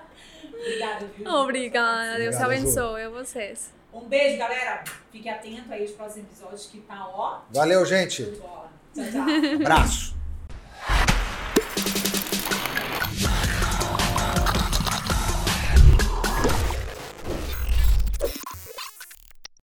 Obrigada, viu? Obrigada, Deus abençoe a vocês. Um beijo, galera. Fique atento aí aos próximos episódios que tá, ó. Valeu, gente. Tchau, tchau. Abraço.